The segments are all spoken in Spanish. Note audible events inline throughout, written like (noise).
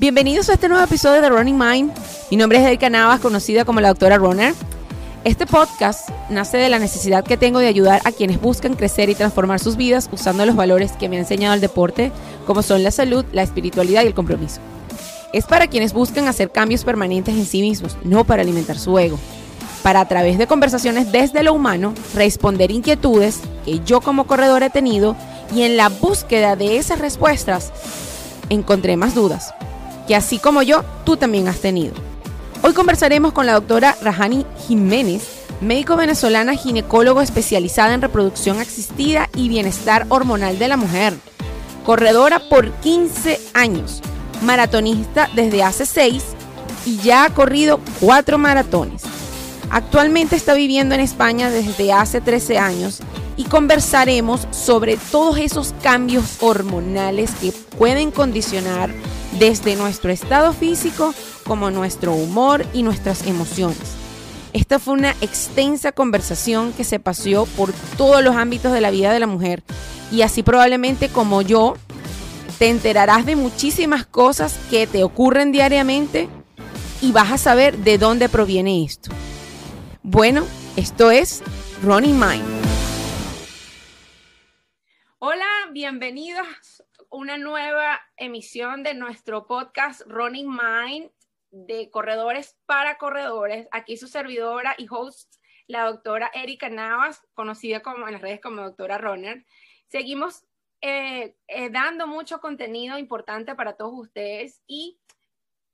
Bienvenidos a este nuevo episodio de Running Mind. Mi nombre es Erika Navas, conocida como la doctora Runner. Este podcast nace de la necesidad que tengo de ayudar a quienes buscan crecer y transformar sus vidas usando los valores que me ha enseñado el deporte, como son la salud, la espiritualidad y el compromiso. Es para quienes buscan hacer cambios permanentes en sí mismos, no para alimentar su ego. Para a través de conversaciones desde lo humano, responder inquietudes que yo como corredor he tenido y en la búsqueda de esas respuestas encontré más dudas que así como yo, tú también has tenido. Hoy conversaremos con la doctora Rajani Jiménez, médico venezolana ginecólogo especializada en reproducción asistida y bienestar hormonal de la mujer, corredora por 15 años, maratonista desde hace 6 y ya ha corrido 4 maratones. Actualmente está viviendo en España desde hace 13 años y conversaremos sobre todos esos cambios hormonales que pueden condicionar desde nuestro estado físico como nuestro humor y nuestras emociones. Esta fue una extensa conversación que se paseó por todos los ámbitos de la vida de la mujer y así probablemente como yo te enterarás de muchísimas cosas que te ocurren diariamente y vas a saber de dónde proviene esto. Bueno, esto es Running Mind. Hola, bienvenidos una nueva emisión de nuestro podcast Running Mind de corredores para corredores. Aquí su servidora y host, la doctora Erika Navas, conocida como en las redes como doctora Runner. Seguimos eh, eh, dando mucho contenido importante para todos ustedes y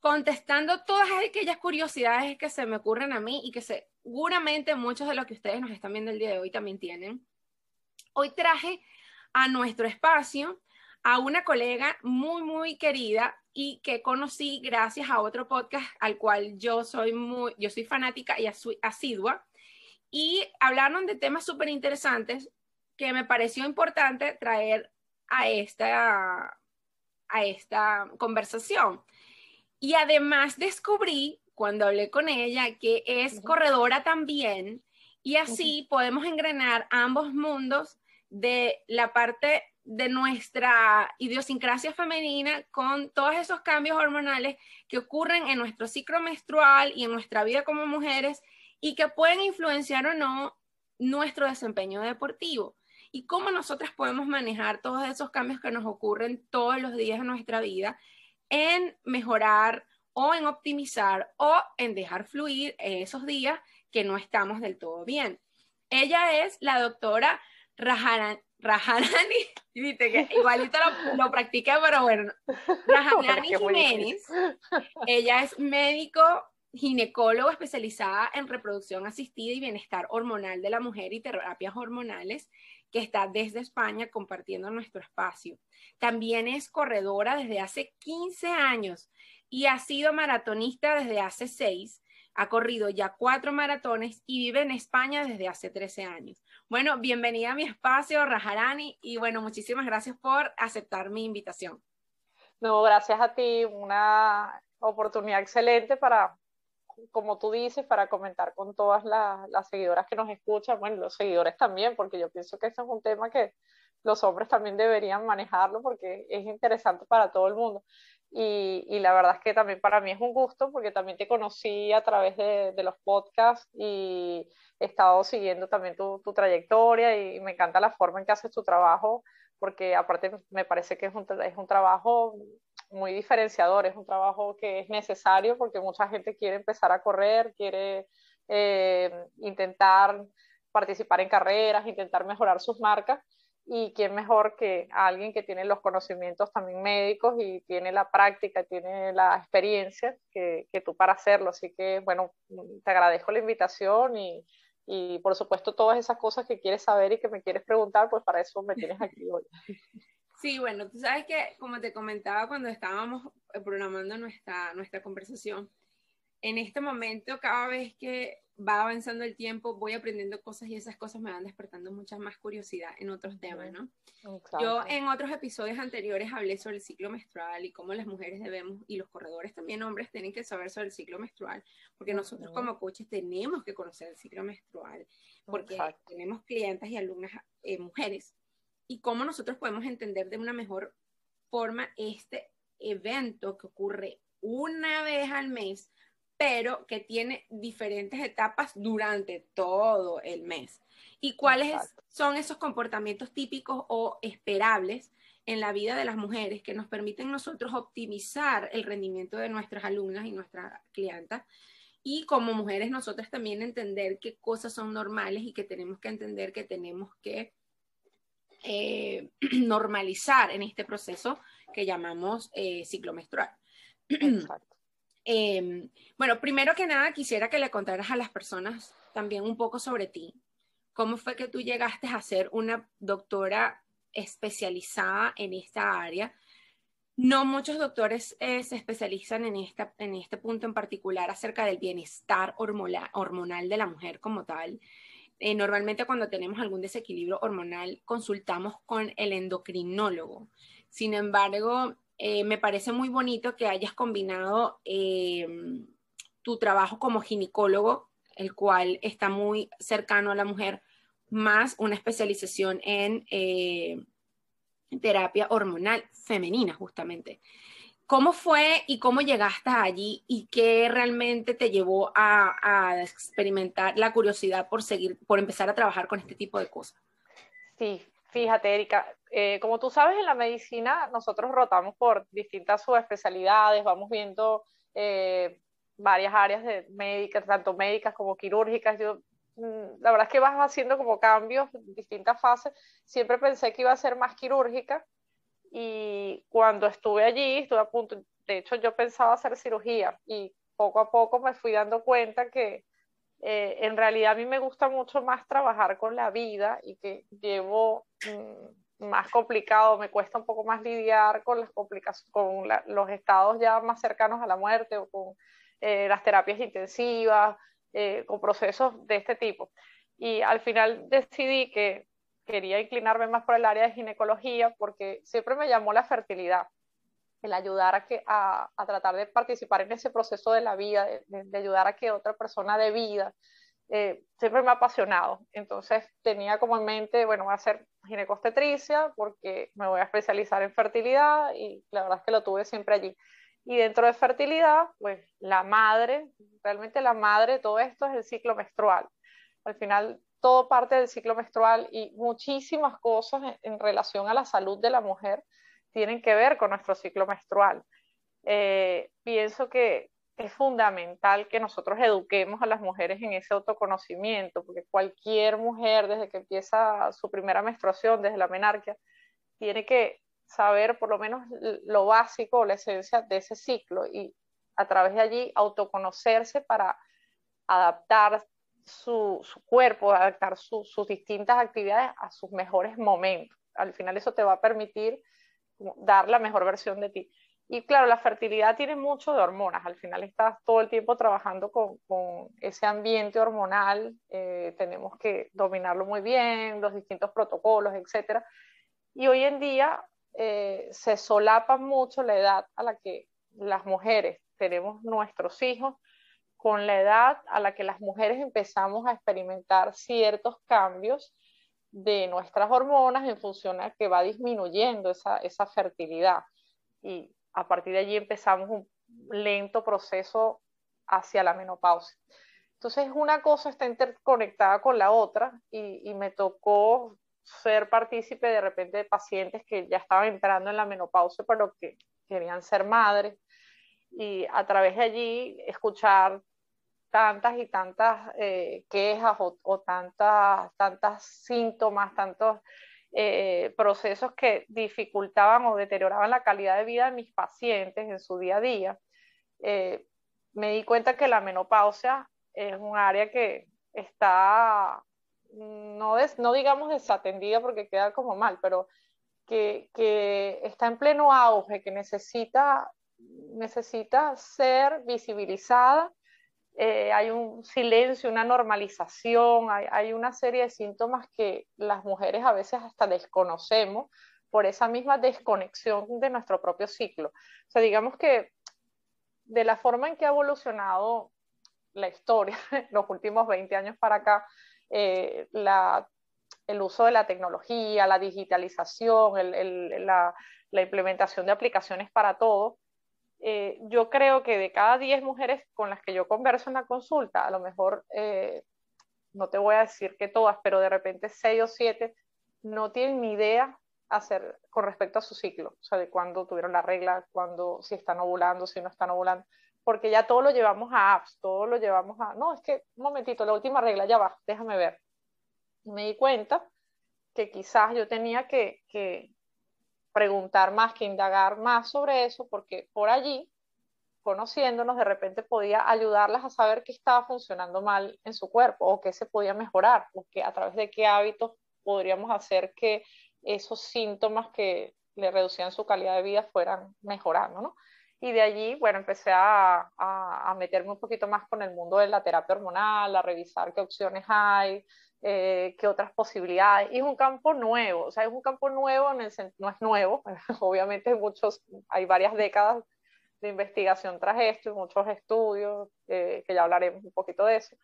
contestando todas aquellas curiosidades que se me ocurren a mí y que seguramente muchos de los que ustedes nos están viendo el día de hoy también tienen. Hoy traje a nuestro espacio a una colega muy, muy querida y que conocí gracias a otro podcast al cual yo soy muy, yo soy fanática y asidua. Y hablaron de temas súper interesantes que me pareció importante traer a esta, a esta conversación. Y además descubrí, cuando hablé con ella, que es corredora también, y así podemos engrenar ambos mundos de la parte de nuestra idiosincrasia femenina con todos esos cambios hormonales que ocurren en nuestro ciclo menstrual y en nuestra vida como mujeres y que pueden influenciar o no nuestro desempeño deportivo y cómo nosotras podemos manejar todos esos cambios que nos ocurren todos los días de nuestra vida en mejorar o en optimizar o en dejar fluir esos días que no estamos del todo bien. Ella es la doctora Rajaran Rajanani, (laughs) viste que igualito lo, lo practiqué, pero bueno, Rajanani (laughs) Jiménez, ella es médico ginecólogo especializada en reproducción asistida y bienestar hormonal de la mujer y terapias hormonales, que está desde España compartiendo nuestro espacio. También es corredora desde hace 15 años y ha sido maratonista desde hace 6 ha corrido ya cuatro maratones y vive en España desde hace 13 años. Bueno, bienvenida a mi espacio, Rajarani, y bueno, muchísimas gracias por aceptar mi invitación. No, gracias a ti, una oportunidad excelente para, como tú dices, para comentar con todas las, seguidoras que nos escuchan, bueno, los seguidores también, porque yo pienso que este es un tema que los hombres también deberían manejarlo porque es interesante para todo el mundo. Y, la verdad es que también para mí es un gusto porque también te conocí a través de, los podcasts y he estado siguiendo también tu, trayectoria y me encanta la forma en que haces tu trabajo porque aparte me parece que es un, es un trabajo muy diferenciador, es un trabajo que es necesario porque mucha gente quiere empezar a correr, quiere eh, intentar participar en carreras, intentar mejorar sus marcas y quién mejor que alguien que tiene los conocimientos también médicos y tiene la práctica, tiene la experiencia que, que tú para hacerlo. Así que, bueno, te agradezco la invitación y, y, por supuesto todas esas cosas que quieres saber y que me quieres preguntar, pues para eso me tienes aquí hoy. (laughs) Sí, bueno, tú sabes que, como te comentaba cuando estábamos programando nuestra, nuestra conversación, en este momento, cada vez que va avanzando el tiempo, voy aprendiendo cosas y esas cosas me van despertando mucha más curiosidad en otros temas, ¿no? Yo en otros episodios anteriores hablé sobre el ciclo menstrual y cómo las mujeres debemos, y los corredores también hombres, tienen que saber sobre el ciclo menstrual, porque nosotros como coaches tenemos que conocer el ciclo menstrual, porque tenemos clientes y alumnas eh, mujeres, y cómo nosotros podemos entender de una mejor forma este evento que ocurre una vez al mes, pero que tiene diferentes etapas durante todo el mes. ¿Y cuáles son esos comportamientos típicos o esperables en la vida de las mujeres que nos permiten nosotros optimizar el rendimiento de nuestras alumnas y nuestras clientas? Y como mujeres nosotras también entender qué cosas son normales y que tenemos que entender que tenemos que eh, (clears throat) normalizar en este proceso que llamamos eh, ciclo menstrual. (clears throat) Em, bueno, primero que nada quisiera que le contaras a las personas también un poco sobre ti. ¿Cómo fue que tú llegaste a ser una doctora especializada en esta área? No muchos doctores eh, se especializan en, esta, en este punto en particular acerca del bienestar hormonal, de la mujer como tal. Eh, normalmente cuando tenemos algún desequilibrio hormonal consultamos con el endocrinólogo. Sin embargo, eh, me parece muy bonito que hayas combinado tu trabajo como ginecólogo, el cual está muy cercano a la mujer, más una especialización en terapia hormonal femenina, justamente. ¿Cómo fue y cómo llegaste allí y qué realmente te llevó a, experimentar la curiosidad por seguir, por empezar a trabajar con este tipo de cosas? Sí, fíjate, Erika, eh, como tú sabes, en la medicina nosotros rotamos por distintas subespecialidades, vamos viendo eh, varias áreas de médicas, tanto médicas como quirúrgicas. Yo Mm, la verdad es que vas haciendo como cambios distintas fases. Siempre pensé que iba a ser más quirúrgica y cuando estuve allí, estuve a punto, de hecho yo pensaba hacer cirugía y poco a poco me fui dando cuenta que eh, en realidad a mí me gusta mucho más trabajar con la vida y que llevo mm, más complicado, me cuesta un poco más lidiar con las complicaciones, con los estados ya más cercanos a la muerte o con eh, las terapias intensivas eh, con procesos de este tipo. Y al final decidí que quería inclinarme más por el área de ginecología porque siempre me llamó la fertilidad, el ayudar a, que, a, tratar de participar en ese proceso de la vida, de, ayudar a que otra persona de vida, eh, siempre me ha apasionado. Entonces tenía como en mente, bueno, voy a hacer ginecostetricia porque me voy a especializar en fertilidad y la verdad es que lo tuve siempre allí. Y dentro de fertilidad, pues la madre, realmente la madre todo esto es el ciclo menstrual. Al final, todo parte del ciclo menstrual y muchísimas cosas en, relación a la salud de la mujer tienen que ver con nuestro ciclo menstrual. Eh, pienso que es fundamental que nosotros eduquemos a las mujeres en ese autoconocimiento, porque cualquier mujer desde que empieza su primera menstruación, desde la menarquia, tiene que saber por lo menos lo básico, la esencia de ese ciclo y a través de allí autoconocerse para adaptar su, cuerpo, adaptar sus distintas actividades a sus mejores momentos. Al final eso te va a permitir dar la mejor versión de ti. Y claro, la fertilidad tiene mucho de hormonas. Al final estás todo el tiempo trabajando con, ese ambiente hormonal. Eh, tenemos que dominarlo muy bien, los distintos protocolos, etc. Y hoy en día eh, se solapa mucho la edad a la que las mujeres tenemos nuestros hijos con la edad a la que las mujeres empezamos a experimentar ciertos cambios de nuestras hormonas en función a que va disminuyendo esa, esa fertilidad. Y a partir de allí empezamos un lento proceso hacia la menopausia. Entonces, una cosa está interconectada con la otra y, y me tocó ser partícipe de repente de pacientes que ya estaban entrando en la menopausia, pero que querían ser madres, y a través de allí escuchar tantas y tantas eh, quejas o, tantas, tantas síntomas, tantos eh, procesos que dificultaban o deterioraban la calidad de vida de mis pacientes en su día a día, eh, me di cuenta que la menopausia es un área que está no, no digamos desatendida porque queda como mal, pero que, está en pleno auge, que necesita, necesita ser visibilizada. Eh, hay un silencio, una normalización, hay, hay, una serie de síntomas que las mujeres a veces hasta desconocemos por esa misma desconexión de nuestro propio ciclo. O sea, digamos que de la forma en que ha evolucionado la historia, (laughs) los últimos 20 años para acá, eh, la, el uso de la tecnología, la digitalización, el, la, la implementación de aplicaciones para todo. Eh, yo creo que de cada 10 mujeres con las que yo converso en la consulta, a lo mejor, eh, no te voy a decir que todas, pero de repente 6 o 7 no tienen ni idea hacer con respecto a su ciclo, o sea, de cuándo tuvieron la regla, cuándo, si están ovulando, si no están ovulando, porque ya todo lo llevamos a apps, todo lo llevamos a, no, es que, un momentito, la última regla, ya va, déjame ver. Me di cuenta que quizás yo tenía que, que preguntar más, que indagar más sobre eso, porque por allí, conociéndonos, de repente podía ayudarlas a saber qué estaba funcionando mal en su cuerpo o qué se podía mejorar, o que a través de qué hábitos podríamos hacer que esos síntomas que le reducían su calidad de vida fueran mejorando, ¿no? Y de allí, bueno, empecé a, a, meterme un poquito más con el mundo de la terapia hormonal, a revisar qué opciones hay, eh, qué otras posibilidades. Y es un campo nuevo, o sea, es un campo nuevo, en el, no es nuevo, (laughs) obviamente muchos, hay varias décadas de investigación tras esto y muchos estudios, eh, que ya hablaremos un poquito de eso,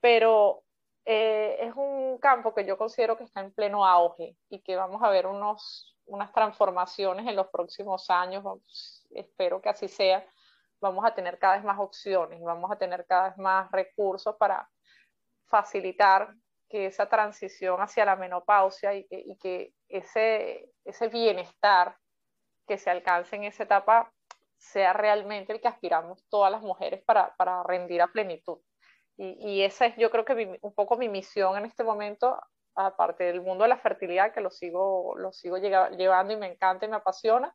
pero eh, es un campo que yo considero que está en pleno auge y que vamos a ver unos, unas transformaciones en los próximos años, espero que así sea, vamos a tener cada vez más opciones, vamos a tener cada vez más recursos para facilitar que esa transición hacia la menopausia y que, y ese, ese bienestar que se alcance en esa etapa sea realmente el que aspiramos todas las mujeres para, para rendir a plenitud. Y, esa es yo creo que un poco mi misión en este momento, aparte del mundo de la fertilidad, que lo sigo, lo sigo llevando y me encanta y me apasiona,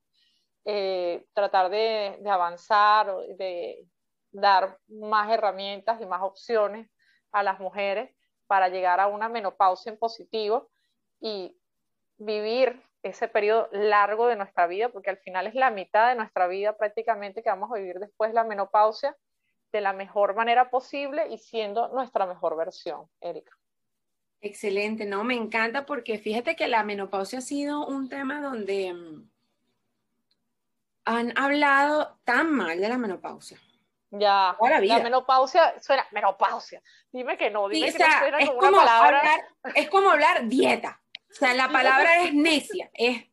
eh, tratar de, de avanzar, de dar más herramientas y más opciones a las mujeres para llegar a una menopausia en positivo y vivir ese periodo largo de nuestra vida, porque al final es la mitad de nuestra vida prácticamente que vamos a vivir después de la menopausia de la mejor manera posible y siendo nuestra mejor versión, Erika. Excelente, no, me encanta porque fíjate que la menopausia ha sido un tema donde mm, han hablado tan mal de la menopausia. Ya, la, menopausia suena, menopausia, dime que no, dime que no suena como, una palabra. es como hablar dieta. O sea, la palabra es (laughs) necia. Es,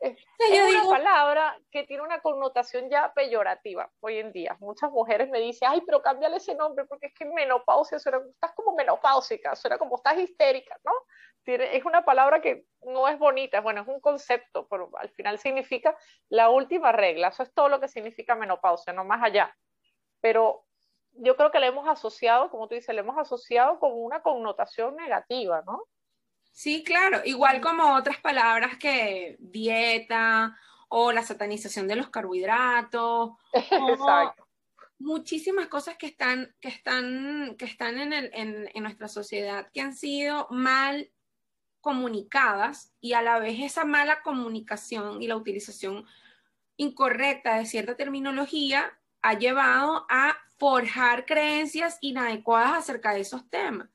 es, una palabra que tiene una connotación ya peyorativa hoy en día. Muchas mujeres me dicen, ay, pero cámbiale ese nombre porque es que menopausia suena, estás como menopáusica, suena como estás histérica, ¿no? es una palabra que no es bonita, bueno, es un concepto, pero al final significa la última regla. Eso es todo lo que significa menopausia, no más allá. Pero yo creo que le hemos asociado, como tú dices, le hemos asociado con una connotación negativa, ¿no? Sí, claro, igual como otras palabras que dieta o la satanización de los carbohidratos. (laughs) Exacto. Muchísimas cosas que están, que están, que están en, el, en, en nuestra sociedad que han sido mal comunicadas y a la vez esa mala comunicación y la utilización incorrecta de cierta terminología ha llevado a forjar creencias inadecuadas acerca de esos temas.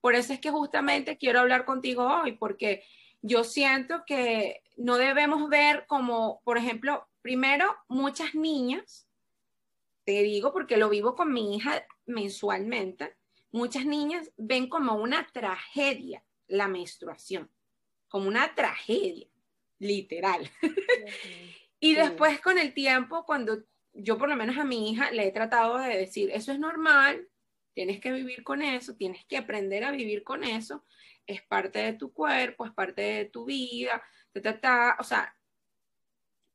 Por eso es que justamente quiero hablar contigo hoy, porque yo siento que no debemos ver como, por ejemplo, primero, muchas niñas, te digo porque lo vivo con mi hija mensualmente, muchas niñas ven como una tragedia la menstruación, como una tragedia, literal. (laughs) y después con el tiempo, cuando yo por lo menos a mi hija le he tratado de decir, eso es normal, Tienes que vivir con eso, tienes que aprender a vivir con eso. Es parte de tu cuerpo, es parte de tu vida. o sea,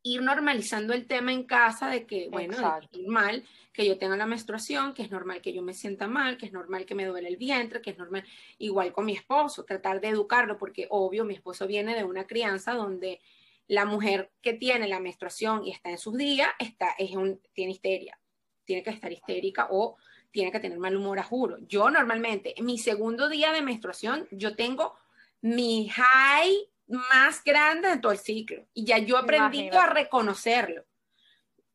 ir normalizando el tema en casa de que, bueno, es normal que yo tenga la menstruación, que es normal que yo me sienta mal, que es normal que me duele el vientre, que es normal, igual con mi esposo, tratar de educarlo, porque obvio, mi esposo viene de una crianza donde la mujer que tiene la menstruación y está en sus días, está, es un, tiene histeria, tiene que estar histérica o tiene que tener mal humor a juro. Yo normalmente, en mi segundo día de menstruación, yo tengo mi high más grande de todo el ciclo y ya yo he aprendido a reconocerlo.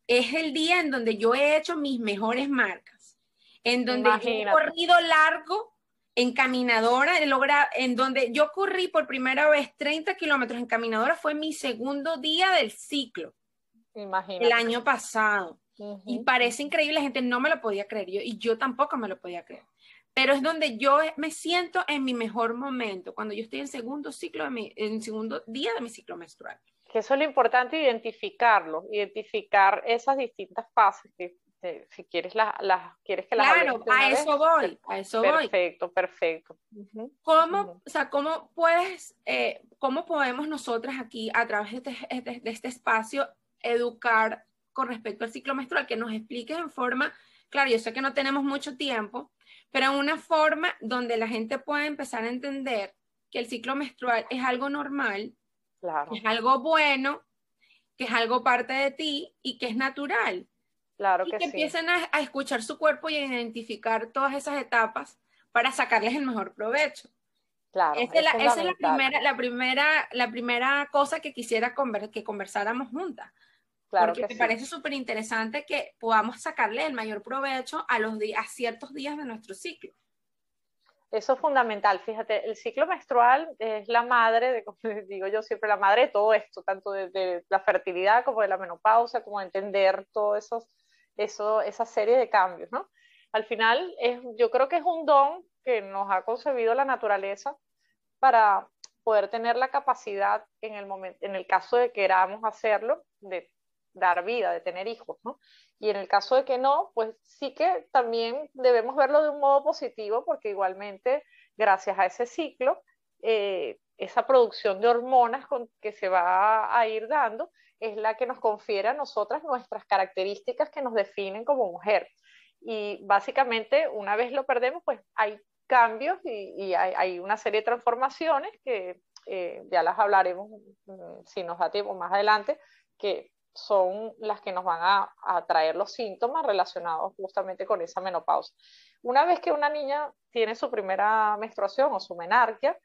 Es el día en donde yo he hecho mis mejores marcas, en donde he corrido largo en caminadora, en donde yo corrí por primera vez 30 kilómetros en caminadora, fue mi segundo día del ciclo. Imagínate. El año pasado. Y parece increíble, la gente no me lo podía creer yo, y yo tampoco me lo podía creer. Pero es donde yo me siento en mi mejor momento, cuando yo estoy en segundo ciclo, de mi, en segundo día de mi ciclo menstrual. que eso es lo importante, identificarlo, identificar esas distintas fases que si quieres las, quieres que las claro a eso voy a eso voy. perfecto perfecto. Cómo o sea cómo puedes eh, cómo podemos nosotras aquí a través de este, de este, espacio educar con respecto al ciclo menstrual que nos expliques en forma claro yo sé que no tenemos mucho tiempo pero en una forma donde la gente pueda empezar a entender que el ciclo menstrual es algo normal claro. que es algo bueno que es algo parte de ti y que es natural Claro y que, empiecen a, escuchar su cuerpo y a identificar todas esas etapas para sacarles el mejor provecho. Claro, esa es, la, primera, la, primera, la primera cosa que quisiera que conversáramos juntas. Claro porque me parece súper interesante que podamos sacarle el mayor provecho a, los a ciertos días de nuestro ciclo. Eso es fundamental. Fíjate, el ciclo menstrual es la madre, de, como digo yo siempre, la madre de todo esto, tanto de, de la fertilidad como de la menopausia, como de entender todos esos eso, esa serie de cambios, ¿no? Al final, es, yo creo que es un don que nos ha concebido la naturaleza para poder tener la capacidad en el momento, en el caso de que queramos hacerlo, de dar vida, de tener hijos, ¿no? Y en el caso de que no, pues sí que también debemos verlo de un modo positivo, porque igualmente, gracias a ese ciclo, eh, esa producción de hormonas con, que se va a ir dando es la que nos confiere a nosotras nuestras características que nos definen como mujer. Y básicamente, una vez lo perdemos, pues hay cambios y, hay, una serie de transformaciones que eh, ya las hablaremos mm, si nos da tiempo más adelante, que son las que nos van a, a, traer los síntomas relacionados justamente con esa menopausa. Una vez que una niña tiene su primera menstruación o su menarquia,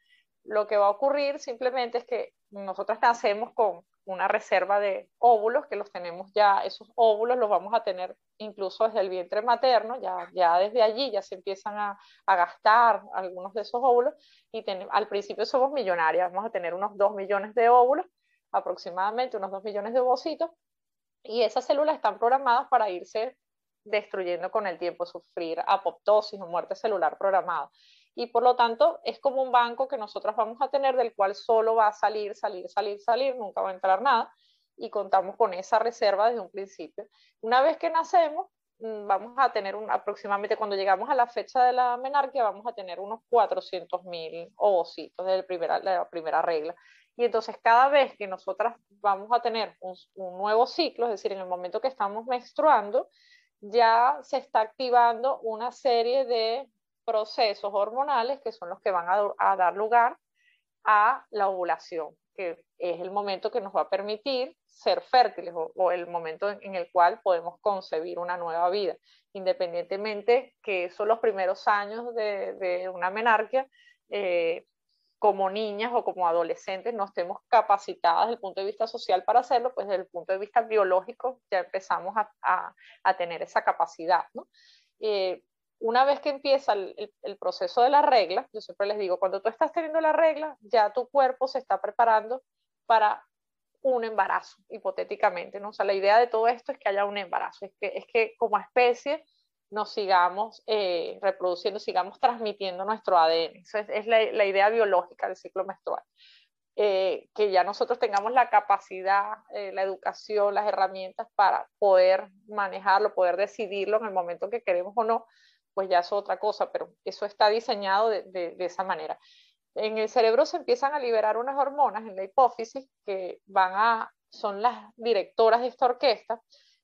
lo que va a ocurrir simplemente es que nosotras nacemos con una reserva de óvulos que los tenemos ya, esos óvulos los vamos a tener incluso desde el vientre materno, ya, ya desde allí ya se empiezan a, a gastar algunos de esos óvulos y al principio somos millonarias, vamos a tener unos 2 millones de óvulos, aproximadamente unos 2 millones de ovocitos, y esas células están programadas para irse destruyendo con el tiempo, sufrir apoptosis o muerte celular programada y por lo tanto es como un banco que nosotros vamos a tener del cual solo va a salir, salir, salir, salir, nunca va a entrar nada y contamos con esa reserva desde un principio. Una vez que nacemos, mm, vamos a tener un, aproximadamente cuando llegamos a la fecha de la menarquia, vamos a tener unos 400 mil ovocitos de la, primera, la primera regla. Y entonces cada vez que nosotras vamos a tener un, nuevo ciclo, es decir, en el momento que estamos menstruando, ya se está activando una serie de procesos hormonales que son los que van a, dar lugar a la ovulación, que es el momento que nos va a permitir ser fértiles o, el momento en, el cual podemos concebir una nueva vida, independientemente que son los primeros años de, una menarquia, eh, como niñas o como adolescentes no estemos capacitadas desde el punto de vista social para hacerlo, pues desde el punto de vista biológico ya empezamos a, a, tener esa capacidad. ¿no? Eh, una vez que empieza el, proceso de la regla, yo siempre les digo, cuando tú estás teniendo la regla, ya tu cuerpo se está preparando para un embarazo, hipotéticamente, ¿no? O sea, la idea de todo esto es que haya un embarazo, es que, es que como especie nos sigamos eh, reproduciendo, sigamos transmitiendo nuestro ADN. Esa es, la, idea biológica del ciclo menstrual. Eh, que ya nosotros tengamos la capacidad, eh, la educación, las herramientas para poder manejarlo, poder decidirlo en el momento que queremos o no, pues ya es otra cosa, pero eso está diseñado de, esa manera. En el cerebro se empiezan a liberar unas hormonas en la hipófisis que van a, son las directoras de esta orquesta,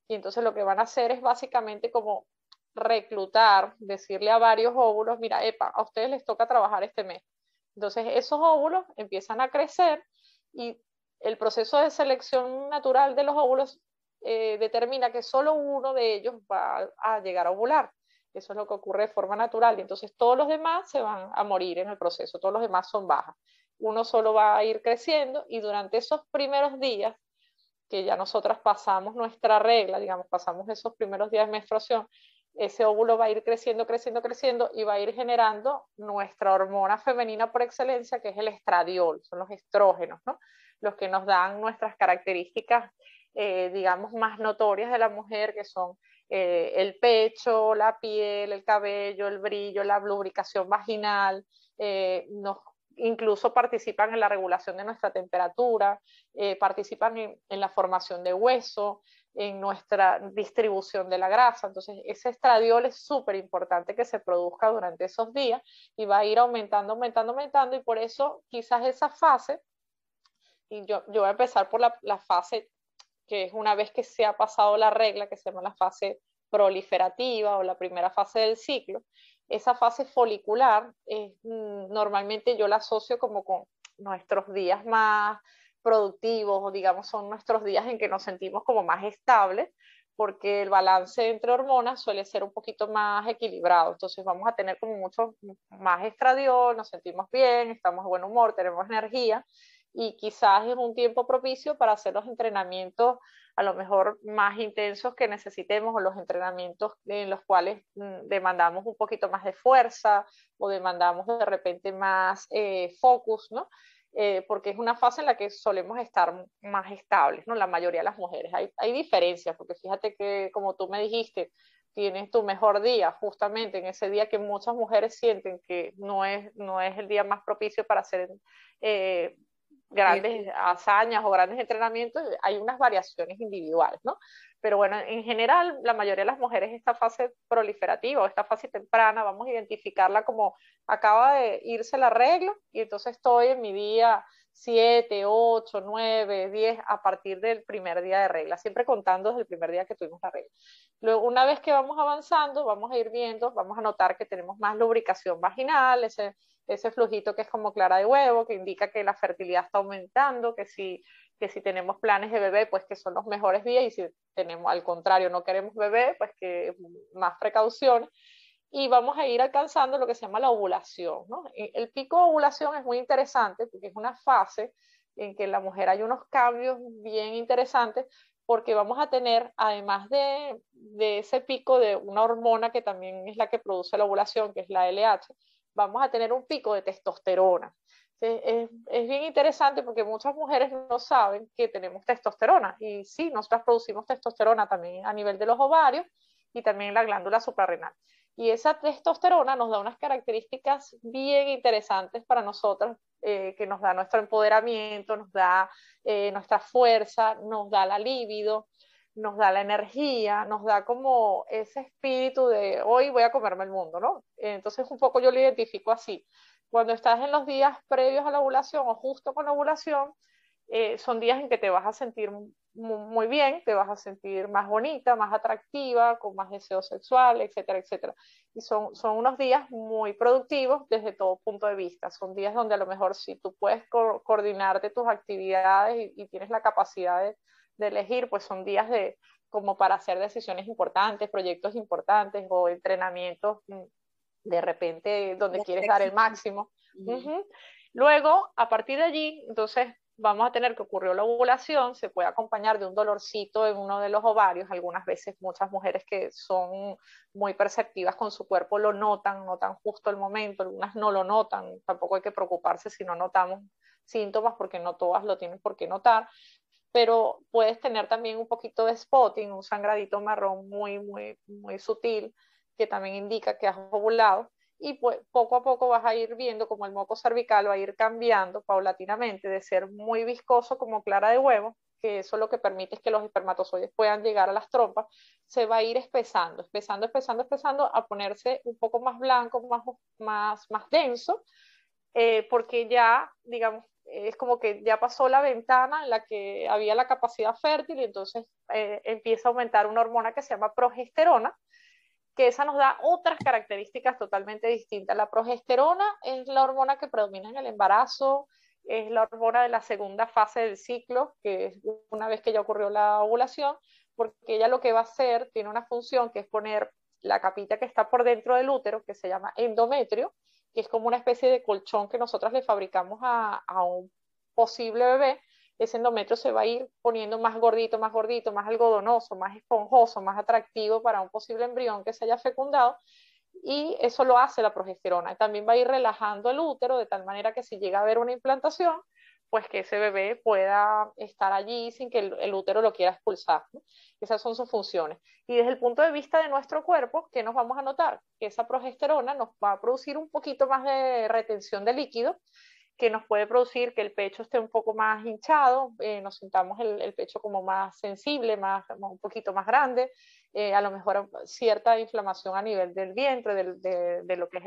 y entonces lo que van a hacer es básicamente como reclutar, decirle a varios óvulos, mira, epa, a ustedes les toca trabajar este mes. Entonces esos óvulos empiezan a crecer y el proceso de selección natural de los óvulos eh, determina que solo uno de ellos va a llegar a ovular. Eso es lo que ocurre de forma natural. Y entonces todos los demás se van a morir en el proceso, todos los demás son bajas. Uno solo va a ir creciendo y durante esos primeros días, que ya nosotras pasamos nuestra regla, digamos, pasamos esos primeros días de menstruación, ese óvulo va a ir creciendo, creciendo, creciendo y va a ir generando nuestra hormona femenina por excelencia, que es el estradiol, son los estrógenos, ¿no? Los que nos dan nuestras características, eh, digamos, más notorias de la mujer, que son eh, el pecho, la piel, el cabello, el brillo, la lubricación vaginal, eh, incluso participan en la regulación de nuestra temperatura, eh, participan en, la formación de hueso, en nuestra distribución de la grasa. Entonces, ese estradiol es súper importante que se produzca durante esos días y va a ir aumentando, aumentando, aumentando. Y por eso quizás esa fase, y yo, yo voy a empezar por la fase que es una vez que se ha pasado la regla, que se llama la fase proliferativa o la primera fase del ciclo, esa fase folicular, mm, normalmente yo la asocio como con nuestros días más productivos o digamos son nuestros días en que nos sentimos como más estables porque el balance entre hormonas suele ser un poquito más equilibrado. Entonces vamos a tener como mucho más estradiol, nos sentimos bien, estamos de buen humor, tenemos energía y quizás es un tiempo propicio para hacer los entrenamientos a lo mejor más intensos que necesitemos o los entrenamientos en los cuales mm, demandamos un poquito más de fuerza o demandamos de repente más eh, focus, ¿no? Eh, porque es una fase en la que solemos estar más estables, ¿no? La mayoría de las mujeres. Hay, hay diferencias, porque fíjate que como tú me dijiste, tienes tu mejor día justamente en ese día que muchas mujeres sienten que no es, no es el día más propicio para hacer eh, grandes hazañas o grandes entrenamientos, hay unas variaciones individuales, ¿no? Pero bueno, en general, la mayoría de las mujeres esta fase proliferativa o esta fase temprana, vamos a identificarla como acaba de irse la regla y entonces estoy en mi día 7, 8, 9, 10 a partir del primer día de regla, siempre contando desde el primer día que tuvimos la regla. Luego, una vez que vamos avanzando, vamos a ir viendo, vamos a notar que tenemos más lubricación vaginal, ese ese flujito que es como clara de huevo, que indica que la fertilidad está aumentando, que si, que si tenemos planes de bebé, pues que son los mejores días, y si tenemos, al contrario, no queremos bebé, pues que más precauciones. Y vamos a ir alcanzando lo que se llama la ovulación. ¿no? El pico de ovulación es muy interesante porque es una fase en que en la mujer hay unos cambios bien interesantes porque vamos a tener, además de, de, ese pico de una hormona que también es la que produce la ovulación, que es la LH, vamos a tener un pico de testosterona. Es, es, bien interesante porque muchas mujeres no saben que tenemos testosterona y sí, nosotras producimos testosterona también a nivel de los ovarios y también en la glándula suprarrenal. Y esa testosterona nos da unas características bien interesantes para nosotros, eh, que nos da nuestro empoderamiento, nos da eh, nuestra fuerza, nos da la libido, nos da la energía, nos da como ese espíritu de hoy voy a comerme el mundo, ¿no? Entonces un poco yo lo identifico así. Cuando estás en los días previos a la ovulación o justo con la ovulación, eh, son días en que te vas a sentir muy bien, te vas a sentir más bonita, más atractiva, con más deseo sexual, etcétera, etcétera. Y son, son unos días muy productivos desde todo punto de vista. Son días donde a lo mejor si tú puedes coordinarte tus actividades y tienes la capacidad de de elegir, pues son días de como para hacer decisiones importantes, proyectos importantes o entrenamientos mm, de repente donde quieres dar el máximo. Luego, a partir de allí, entonces vamos a tener que ocurrió la ovulación, se puede acompañar de un dolorcito en uno de los ovarios, algunas veces muchas mujeres que son muy perceptivas con su cuerpo lo notan, notan justo el momento, algunas no lo notan, tampoco hay que preocuparse si no notamos síntomas porque no todas lo tienen por qué notar, pero puedes tener también un poquito de spotting, un sangradito marrón muy, muy, muy sutil, que también indica que has ovulado, y pues poco a poco vas a ir viendo como el moco cervical va a ir cambiando paulatinamente de ser muy viscoso como clara de huevo, que eso lo que permite que los espermatozoides puedan llegar a las trompas, se va a ir espesando, espesando, espesando, espesando, a ponerse un poco más blanco, más, más, más denso, eh, porque ya, digamos, es como que ya pasó la ventana en la que había la capacidad fértil y entonces eh, empieza a aumentar una hormona que se llama progesterona, que esa nos da otras características totalmente distintas. La progesterona es la hormona que predomina en el embarazo, es la hormona de la segunda fase del ciclo, que es una vez que ya ocurrió la ovulación, porque ella lo que va a hacer tiene una función que es poner la capita que está por dentro del útero, que se llama endometrio, que es como una especie de colchón que nosotros le fabricamos a, a un posible bebé, ese endometrio se va a ir poniendo más gordito, más gordito, más algodonoso, más esponjoso, más atractivo para un posible embrión que se haya fecundado y eso lo hace la progesterona. También va a ir relajando el útero de tal manera que si llega a haber una implantación, pues que ese bebé pueda estar allí sin que el, útero lo quiera expulsar. Esas son sus funciones. Y desde el punto de vista de nuestro cuerpo, ¿qué nos vamos a notar? Que esa progesterona nos va a producir un poquito más de retención de líquido que nos puede producir que el pecho esté un poco más hinchado, eh, nos sintamos el, pecho como más sensible, más, un poquito más grande, eh, a lo mejor cierta inflamación a nivel del vientre, de, lo que es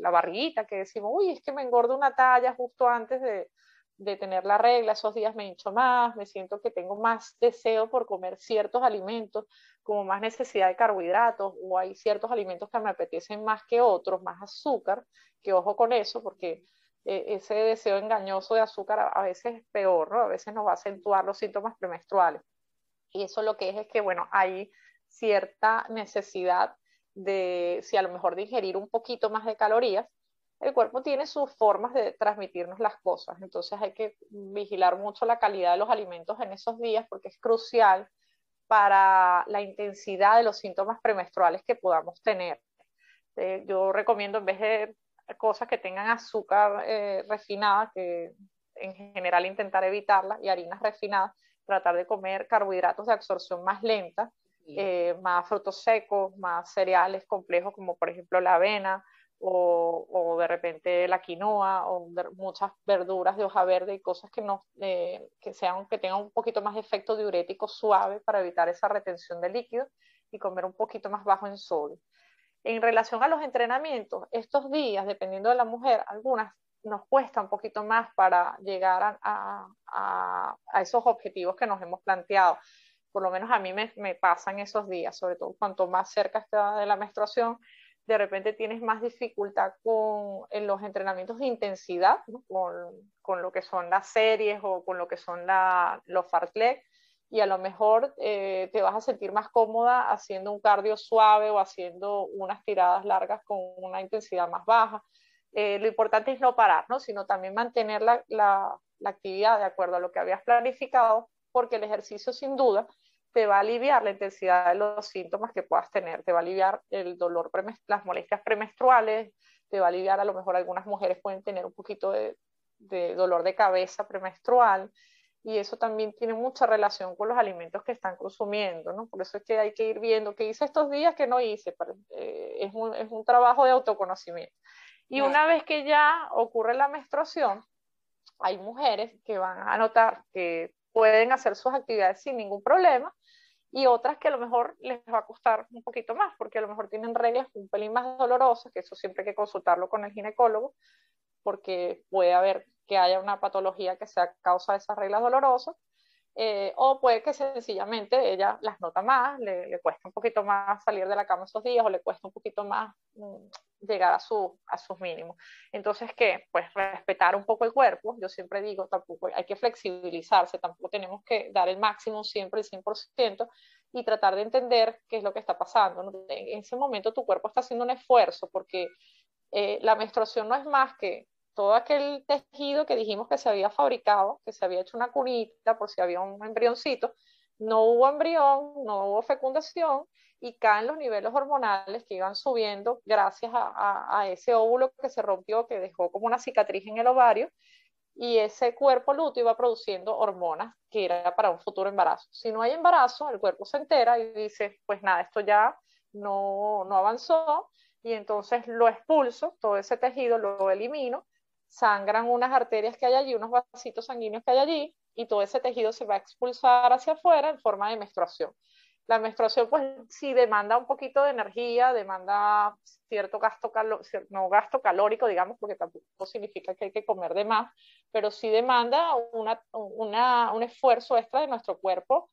la barriguita, que decimos, uy, es que me engordo una talla justo antes de, de tener la regla, esos días me hincho más, me siento que tengo más deseo por comer ciertos alimentos, como más necesidad de carbohidratos, o hay ciertos alimentos que me apetecen más que otros, más azúcar, que ojo con eso, porque eh, ese deseo engañoso de azúcar a, veces es peor, ¿no? A veces nos va a acentuar los síntomas premenstruales. Y eso lo que es es que, bueno, hay cierta necesidad de, si a lo mejor de ingerir un poquito más de calorías, el cuerpo tiene sus formas de transmitirnos las cosas. Entonces hay que vigilar mucho la calidad de los alimentos en esos días porque es crucial para la intensidad de los síntomas premenstruales que podamos tener. Eh, yo recomiendo en vez de cosas que tengan azúcar eh, refinada, que en general intentar evitarla, y harinas refinadas, tratar de comer carbohidratos de absorción más lenta, eh, más frutos secos, más cereales complejos como por ejemplo la avena, o, de repente la quinoa o muchas verduras de hoja verde y cosas que, no, eh, que, sean, que tengan un poquito más de efecto diurético suave para evitar esa retención de líquido y comer un poquito más bajo en sodio. En relación a los entrenamientos, estos días, dependiendo de la mujer, algunas nos cuesta un poquito más para llegar a, esos objetivos que nos hemos planteado. Por lo menos a mí me, me pasan esos días, sobre todo cuanto más cerca está de la menstruación, de repente tienes más dificultad con, en los entrenamientos de intensidad, con, con, lo que son las series o con lo que son los fartlek, y a lo mejor eh, te vas a sentir más cómoda haciendo un cardio suave o haciendo unas tiradas largas con una intensidad más baja. Eh, lo importante es no parar, ¿no? sino también mantener la, la, actividad de acuerdo a lo que habías planificado, porque el ejercicio sin duda te va a aliviar la intensidad de los síntomas que puedas tener, te va a aliviar el dolor, las molestias premenstruales, te va a aliviar, a lo mejor algunas mujeres pueden tener un poquito de, dolor de cabeza premenstrual, y eso también tiene mucha relación con los alimentos que están consumiendo, ¿no? Por eso es que hay que ir viendo qué hice estos días que no hice, eh, es, un, es, un, trabajo de autoconocimiento. Y una vez que ya ocurre la menstruación, hay mujeres que van a notar que pueden hacer sus actividades sin ningún problema y otras que a lo mejor les va a costar un poquito más porque a lo mejor tienen reglas un pelín más dolorosas, que eso siempre hay que consultarlo con el ginecólogo porque puede haber que haya una patología que sea causa de esas reglas dolorosas eh, o puede que sencillamente ella las nota más, le, cuesta un poquito más salir de la cama esos días o le cuesta un poquito más mm, llegar a, su, a sus mínimos. Entonces, ¿qué? Pues respetar un poco el cuerpo. Yo siempre digo, tampoco hay que flexibilizarse, tampoco tenemos que dar el máximo siempre, el 100%, y tratar de entender qué es lo que está pasando. En ese momento tu cuerpo está haciendo un esfuerzo porque eh, la menstruación no es más que todo aquel tejido que dijimos que se había fabricado, que se había hecho una cunita por si había un embrioncito, no hubo embrión, no hubo fecundación y caen los niveles hormonales que iban subiendo gracias a, ese óvulo que se rompió, que dejó como una cicatriz en el ovario y ese cuerpo lúteo iba produciendo hormonas que era para un futuro embarazo. Si no hay embarazo, el cuerpo se entera y dice, pues nada, esto ya no, no avanzó y entonces lo expulso, todo ese tejido lo elimino sangran unas arterias que hay allí, unos vasitos sanguíneos que hay allí, y todo ese tejido se va a expulsar hacia afuera en forma de menstruación. La menstruación, pues sí demanda un poquito de energía, demanda cierto gasto, no gasto calórico, digamos, porque tampoco significa que hay que comer de más, pero sí demanda una, un esfuerzo extra de nuestro cuerpo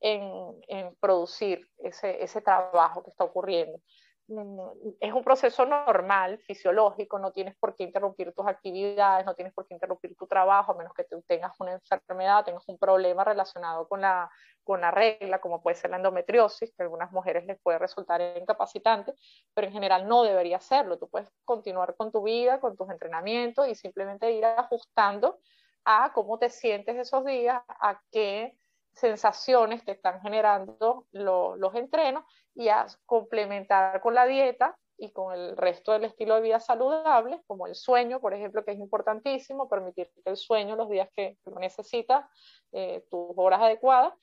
en, en producir ese, ese trabajo que está ocurriendo es un proceso normal, fisiológico, no tienes por qué interrumpir tus actividades, no tienes por qué interrumpir tu trabajo, a menos que tú tengas una enfermedad, tengas un problema relacionado con la, con la regla, como puede ser la endometriosis, que a algunas mujeres les puede resultar incapacitante, pero en general no debería serlo. Tú puedes continuar con tu vida, con tus entrenamientos y simplemente ir ajustando a cómo te sientes esos días, a qué sensaciones te están generando los entrenos y a complementar con la dieta y con el resto del estilo de vida saludable, como el sueño, por ejemplo, que es importantísimo, permitir que el sueño los días que lo necesitas, eh, tus horas adecuadas,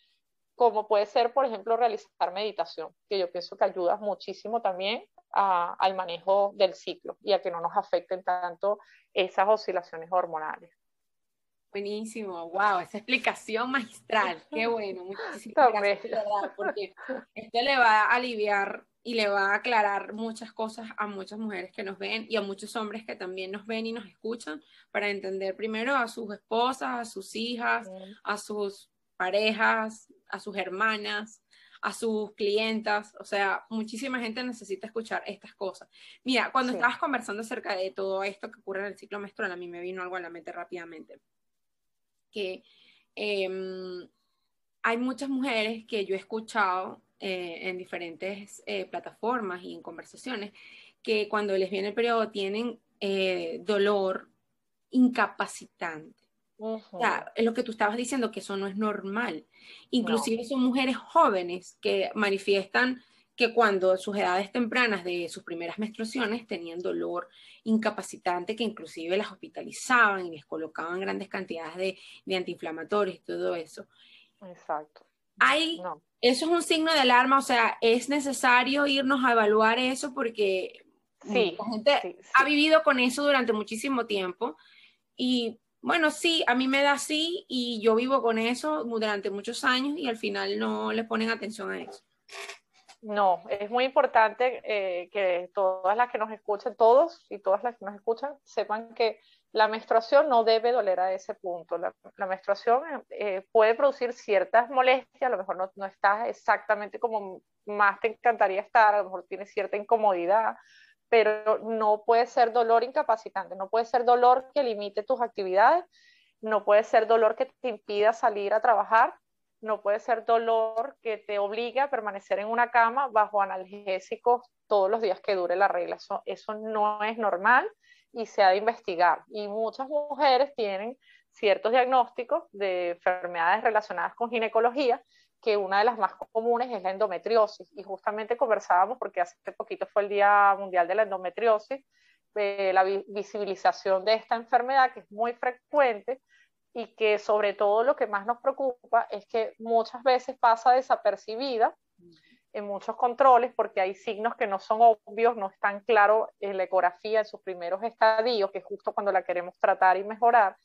como puede ser, por ejemplo, realizar meditación, que yo pienso que ayuda muchísimo también al manejo del ciclo y a que no nos afecten tanto esas oscilaciones hormonales. Buenísimo, wow, esa explicación magistral, qué bueno, muchísimas gracias, porque (laughs) esto le va a aliviar y le va a aclarar muchas cosas a muchas mujeres que nos ven y a muchos hombres que también nos ven y nos escuchan para entender primero a sus esposas, a sus hijas, a sus parejas, a sus hermanas, a sus clientas, o sea, muchísima gente necesita escuchar estas cosas. Mira, cuando estabas conversando acerca de todo esto que ocurre en el ciclo menstrual, a mí me vino algo a la mente rápidamente que em, hay muchas mujeres que yo he escuchado eh, en diferentes eh, plataformas y en conversaciones que cuando les viene el periodo tienen eh, dolor incapacitante. O sea, es lo que tú estabas diciendo, que eso no es normal. Inclusive son mujeres jóvenes que manifiestan que cuando sus edades tempranas de sus primeras menstruaciones tenían dolor incapacitante que inclusive las hospitalizaban y les colocaban grandes cantidades de, de antiinflamatorios y todo eso. Exacto. Hay, Eso es un signo de alarma, o sea, es necesario irnos a evaluar eso porque sí, la gente ha vivido con eso durante muchísimo tiempo y bueno, sí, a mí me da así y yo vivo con eso durante muchos años y al final no le ponen atención a eso. No, es muy importante eh, que todas las que nos escuchen, todos y todas las que nos escuchan, sepan que la menstruación no debe doler a ese punto. La, menstruación eh, puede producir ciertas molestias, a lo mejor no, no estás exactamente como más te encantaría estar, a lo mejor tienes cierta incomodidad, pero no puede ser dolor incapacitante, no puede ser dolor que limite tus actividades, no puede ser dolor que te impida salir a trabajar, no puede ser dolor que te obligue a permanecer en una cama bajo analgésicos todos los días que dure la regla. Eso, no es normal y se ha de investigar. Y muchas mujeres tienen ciertos diagnósticos de enfermedades relacionadas con ginecología, que una de las más comunes es la endometriosis. Y justamente conversábamos, porque hace poquito fue el Día Mundial de la Endometriosis, de la visibilización de esta enfermedad, que es muy frecuente, y que sobre todo lo que más nos preocupa es que muchas veces pasa desapercibida en muchos controles porque hay signos que no son obvios, no están claros en la ecografía en sus primeros estadios, que es justo cuando la queremos tratar y mejorar.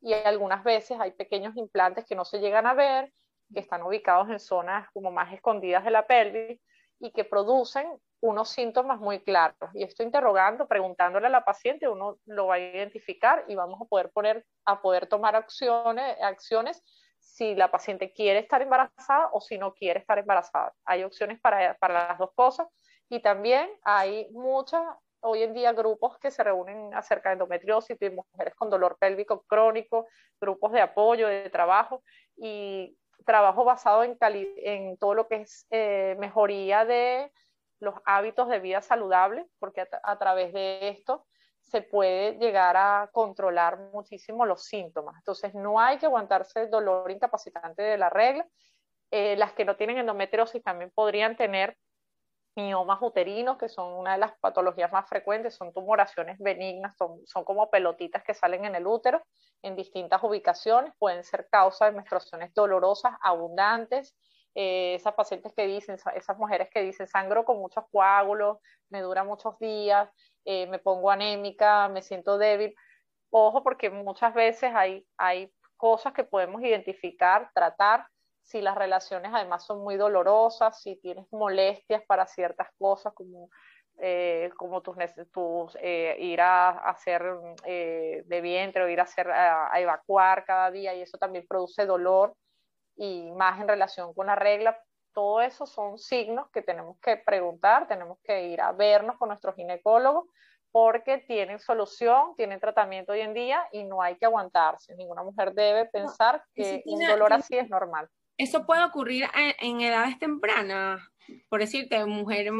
Y algunas veces hay pequeños implantes que no se llegan a ver, que están ubicados en zonas como más escondidas de la pelvis y que producen unos síntomas muy claros. Y esto interrogando, preguntándole a la paciente, uno lo va a identificar y vamos a poder poner, a poder tomar acciones, acciones si la paciente quiere estar embarazada o si no quiere estar embarazada. Hay opciones para, para las dos cosas y también hay muchas, hoy en día, grupos que se reúnen acerca de endometriosis mujeres con dolor pélvico crónico, grupos de apoyo, de trabajo y trabajo basado en, en todo lo que es eh, mejoría de los hábitos de vida saludable, porque a, través de esto se puede llegar a controlar muchísimo los síntomas. Entonces, no hay que aguantarse el dolor incapacitante de la regla. Eh, las que no tienen endometriosis también podrían tener miomas uterinos, que son una de las patologías más frecuentes, son tumoraciones benignas, son, son, como pelotitas que salen en el útero en distintas ubicaciones, pueden ser causa de menstruaciones dolorosas, abundantes, eh, esas pacientes que dicen, esas mujeres que dicen sangro con muchos coágulos, me dura muchos días, eh, me pongo anémica, me siento débil. Ojo, porque muchas veces hay, hay cosas que podemos identificar, tratar, si las relaciones además son muy dolorosas, si tienes molestias para ciertas cosas como, eh, como tus, tus ir a, hacer de vientre o ir a, hacer, a evacuar cada día y eso también produce dolor y más en relación con la regla. Todo eso son signos que tenemos que preguntar, tenemos que ir a vernos con nuestro ginecólogo porque tienen solución, tienen tratamiento hoy en día y no hay que aguantarse. Ninguna mujer debe pensar que un dolor así es normal. Eso puede ocurrir en, edades tempranas, por decirte, mujeres,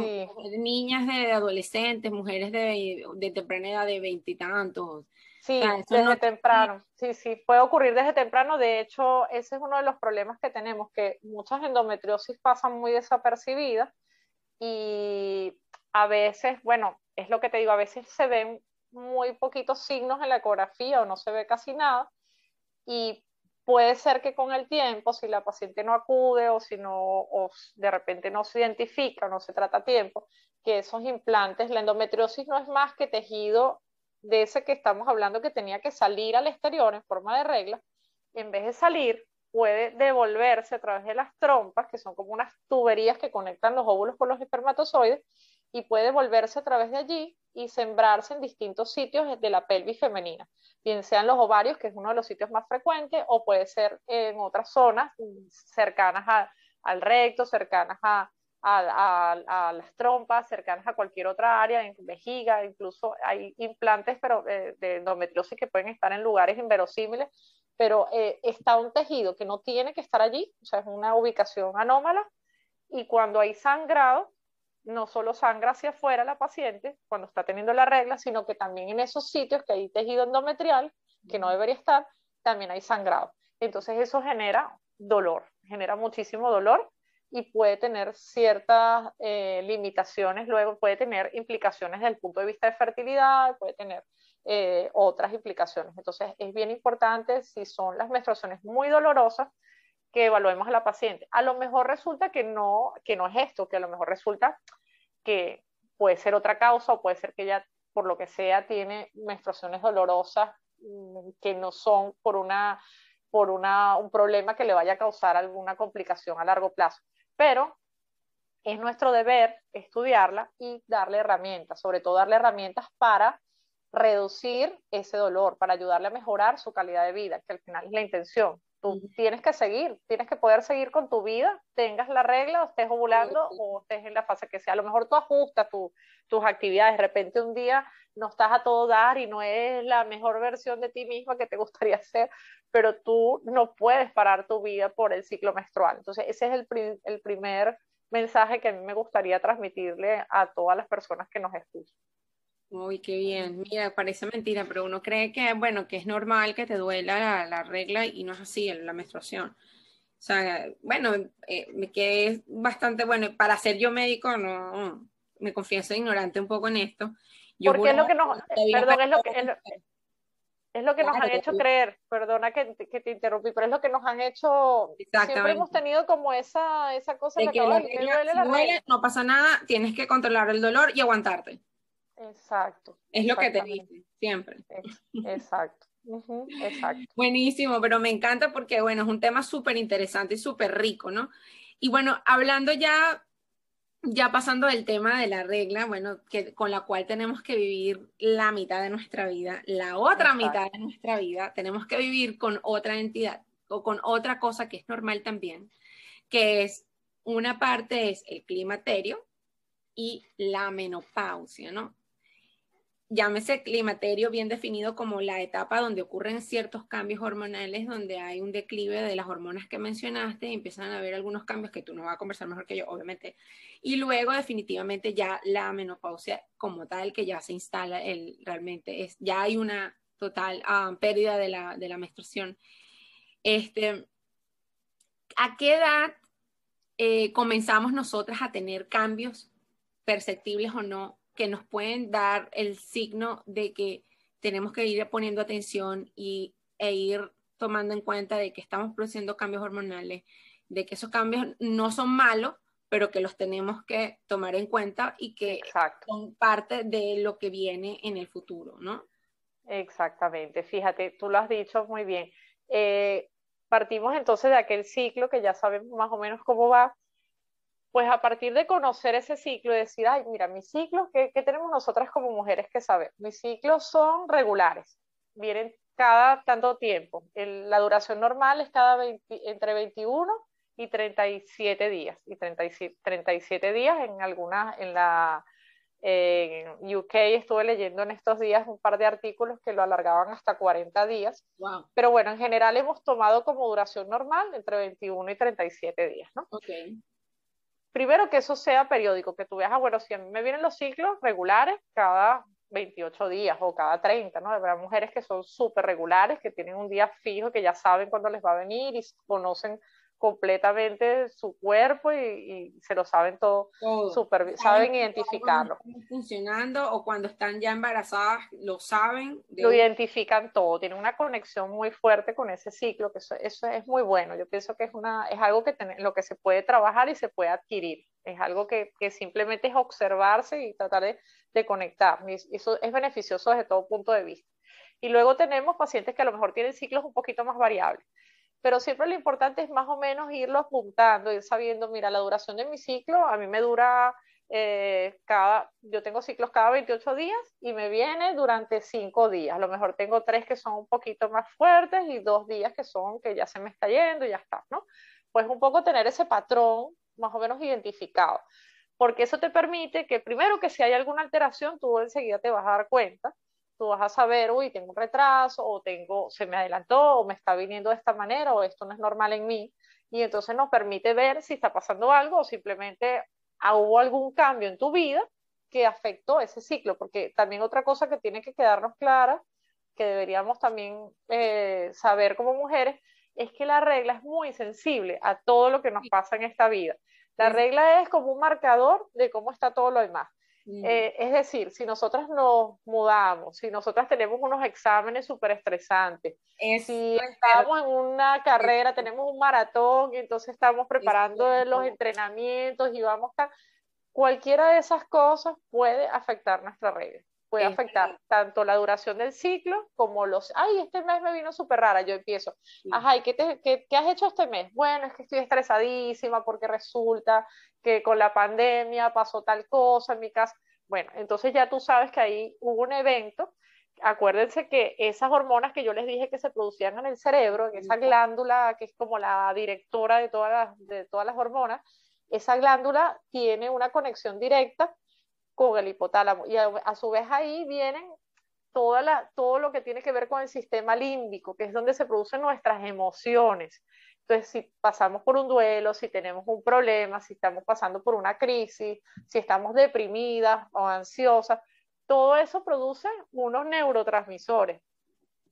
niñas de adolescentes, mujeres de, de temprana edad de veintitantos, Sí, desde temprano. Sí, sí, puede ocurrir desde temprano. De hecho, ese es uno de los problemas que tenemos, que muchas endometriosis pasan muy desapercibidas y a veces, bueno, es lo que te digo, a veces se ven muy poquitos signos en la ecografía o no se ve casi nada y puede ser que con el tiempo, si la paciente no acude o si no, o de repente no se identifica o no se trata a tiempo, que esos implantes, la endometriosis no es más que tejido de ese que estamos hablando que tenía que salir al exterior en forma de regla, en vez de salir, puede devolverse a través de las trompas, que son como unas tuberías que conectan los óvulos con los espermatozoides, y puede devolverse a través de allí y sembrarse en distintos sitios de la pelvis femenina, bien sean los ovarios, que es uno de los sitios más frecuentes, o puede ser en otras zonas cercanas al recto, cercanas a, a, las trompas, cercanas a cualquier otra área, en vejiga, incluso hay implantes pero, eh, de endometriosis que pueden estar en lugares inverosímiles, pero eh, está un tejido que no tiene que estar allí, o sea, es una ubicación anómala, y cuando hay sangrado, no solo sangra hacia afuera la paciente cuando está teniendo la regla, sino que también en esos sitios que hay tejido endometrial, que no debería estar, también hay sangrado. Entonces eso genera dolor, genera muchísimo dolor y puede tener ciertas eh, limitaciones, luego puede tener implicaciones desde el punto de vista de fertilidad, puede tener eh, otras implicaciones. Entonces es bien importante si son las menstruaciones muy dolorosas que evaluemos a la paciente. A lo mejor resulta que no, que no es esto, que a lo mejor resulta que puede ser otra causa o puede ser que ella, por lo que sea, tiene menstruaciones dolorosas mm, que no son por una por una, un problema que le vaya a causar alguna complicación a largo plazo pero es nuestro deber estudiarla y darle herramientas, sobre todo darle herramientas para reducir ese dolor, para ayudarle a mejorar su calidad de vida, que al final es la intención. Tú tienes que seguir, tienes que poder seguir con tu vida, tengas la regla, o estés ovulando o estés en la fase que sea. A lo mejor tú ajustas tus actividades, de repente un día no estás a todo dar y no es la mejor versión de ti misma que te (laughs) gustaría ser, pero tú no puedes parar tu vida por el ciclo menstrual. Entonces, ese es el, el primer mensaje que a mí me gustaría transmitirle a todas las personas que nos escuchan. Uy, qué bien. Mira, parece mentira, pero uno cree que, bueno, que es normal que te duela la, regla y no es así, la menstruación. O sea, bueno, eh, me quedé bastante, bueno, para ser yo médico, no, me confieso ignorante un poco en esto. Porque es lo que nos, perdón, es lo que, es lo, que nos han hecho creer, perdona que, que, te interrumpí, pero es lo que nos han hecho, siempre hemos tenido como esa, esa cosa de que, duele no pasa nada, tienes que controlar el dolor y aguantarte. Exacto. Es lo que te siempre. Exacto. exacto. Buenísimo, pero me encanta porque, bueno, es un tema súper interesante y súper rico, ¿no? Y bueno, hablando ya, ya pasando del tema de la regla, bueno, que, con la cual tenemos que vivir la mitad de nuestra vida, la otra mitad de nuestra vida, tenemos que vivir con otra entidad o con otra cosa que es normal también, que es una parte es el climaterio y la menopausia, ¿no? Llámese climaterio bien definido como la etapa donde ocurren ciertos cambios hormonales, donde hay un declive de las hormonas que mencionaste y empiezan a haber algunos cambios que tú no vas a conversar mejor que yo, obviamente. Y luego definitivamente ya la menopausia como tal, que ya se instala el, realmente, es, ya hay una total ah, pérdida de la, de la menstruación. Este, ¿A qué edad eh, comenzamos nosotras a tener cambios perceptibles o no que nos pueden dar el signo de que tenemos que ir poniendo atención y, e ir tomando en cuenta de que estamos produciendo cambios hormonales, de que esos cambios no son malos, pero que los tenemos que tomar en cuenta y que son parte de lo que viene en el futuro, ¿no? Exactamente, fíjate, tú lo has dicho muy bien. Eh, partimos entonces de aquel ciclo que ya sabemos más o menos cómo va, pues a partir de conocer ese ciclo y decir, ay, mira, mis ciclos, ¿qué, tenemos nosotras como mujeres que saber? Mis ciclos son regulares, vienen cada tanto tiempo. la duración normal es cada entre 21 y 37 días, y 37, días en algunas, en la UK estuve leyendo en estos días un par de artículos que lo alargaban hasta 40 días. Pero bueno, en general hemos tomado como duración normal entre 21 y 37 días, ¿no? Okay primero que eso sea periódico, que tú veas, ah, bueno, si a mí me vienen los ciclos regulares cada 28 días o cada 30, ¿no? Habrá mujeres que son súper regulares, que tienen un día fijo, que ya saben cuándo les va a venir y conocen completamente su cuerpo y, se lo saben todo, super, saben, identificarlo. funcionando o cuando están ya embarazadas lo saben. Lo identifican todo, tienen una conexión muy fuerte con ese ciclo, que eso, eso es muy bueno. Yo pienso que es, una, es algo que lo que se puede trabajar y se puede adquirir. Es algo que, que simplemente es observarse y tratar de, de conectar. Y eso es beneficioso desde todo punto de vista. Y luego tenemos pacientes que a lo mejor tienen ciclos un poquito más variables pero siempre lo importante es más o menos irlo apuntando, ir sabiendo, mira, la duración de mi ciclo, a mí me dura eh, cada, yo tengo ciclos cada 28 días y me viene durante 5 días. A lo mejor tengo 3 que son un poquito más fuertes y 2 días que son que ya se me está yendo y ya está, ¿no? Pues un poco tener ese patrón más o menos identificado, porque eso te permite que primero que si hay alguna alteración, tú enseguida te vas a dar cuenta tú vas a saber, uy, tengo un retraso, o tengo, se me adelantó, o me está viniendo de esta manera, o esto no es normal en mí, y entonces nos permite ver si está pasando algo o simplemente hubo algún cambio en tu vida que afectó ese ciclo, porque también otra cosa que tiene que quedarnos clara, que deberíamos también eh, saber como mujeres, es que la regla es muy sensible a todo lo que nos pasa en esta vida. La regla es como un marcador de cómo está todo lo demás. Eh, es decir, si nosotras nos mudamos, si nosotras tenemos unos exámenes súper estresantes, si estamos en una carrera, tenemos un maratón y entonces estamos preparando los entrenamientos y vamos a... Cualquiera de esas cosas puede afectar nuestra regla. Puede afectar tanto la duración del ciclo como los, ay, este mes me vino súper rara, yo empiezo, ajá, ¿y qué, te, qué, qué has hecho este mes? Bueno, es que estoy estresadísima porque resulta que con la pandemia pasó tal cosa en mi casa. Bueno, entonces ya tú sabes que ahí hubo un evento. Acuérdense que esas hormonas que yo les dije que se producían en el cerebro, en esa glándula que es como la directora de todas las, de todas las hormonas, esa glándula tiene una conexión directa con el hipotálamo y a, su vez ahí vienen toda la, todo lo que tiene que ver con el sistema límbico, que es donde se producen nuestras emociones. Entonces, si pasamos por un duelo, si tenemos un problema, si estamos pasando por una crisis, si estamos deprimidas o ansiosas, todo eso produce unos neurotransmisores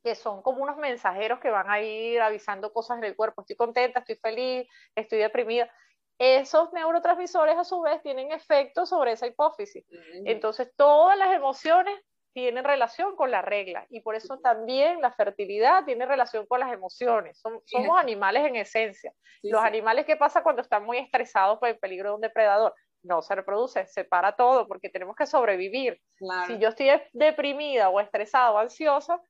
que son como unos mensajeros que van a ir avisando cosas en el cuerpo. Estoy contenta, estoy feliz, estoy deprimida. Esos neurotransmisores a su vez tienen efecto sobre esa hipófisis. Entonces, todas las emociones tienen relación con la regla y por eso también la fertilidad tiene relación con las emociones. somos animales en esencia. Los animales, ¿qué pasa cuando están muy estresados por el peligro de un depredador? No se reproduce, se para todo porque tenemos que sobrevivir. Si yo estoy deprimida o estresada o ansiosa,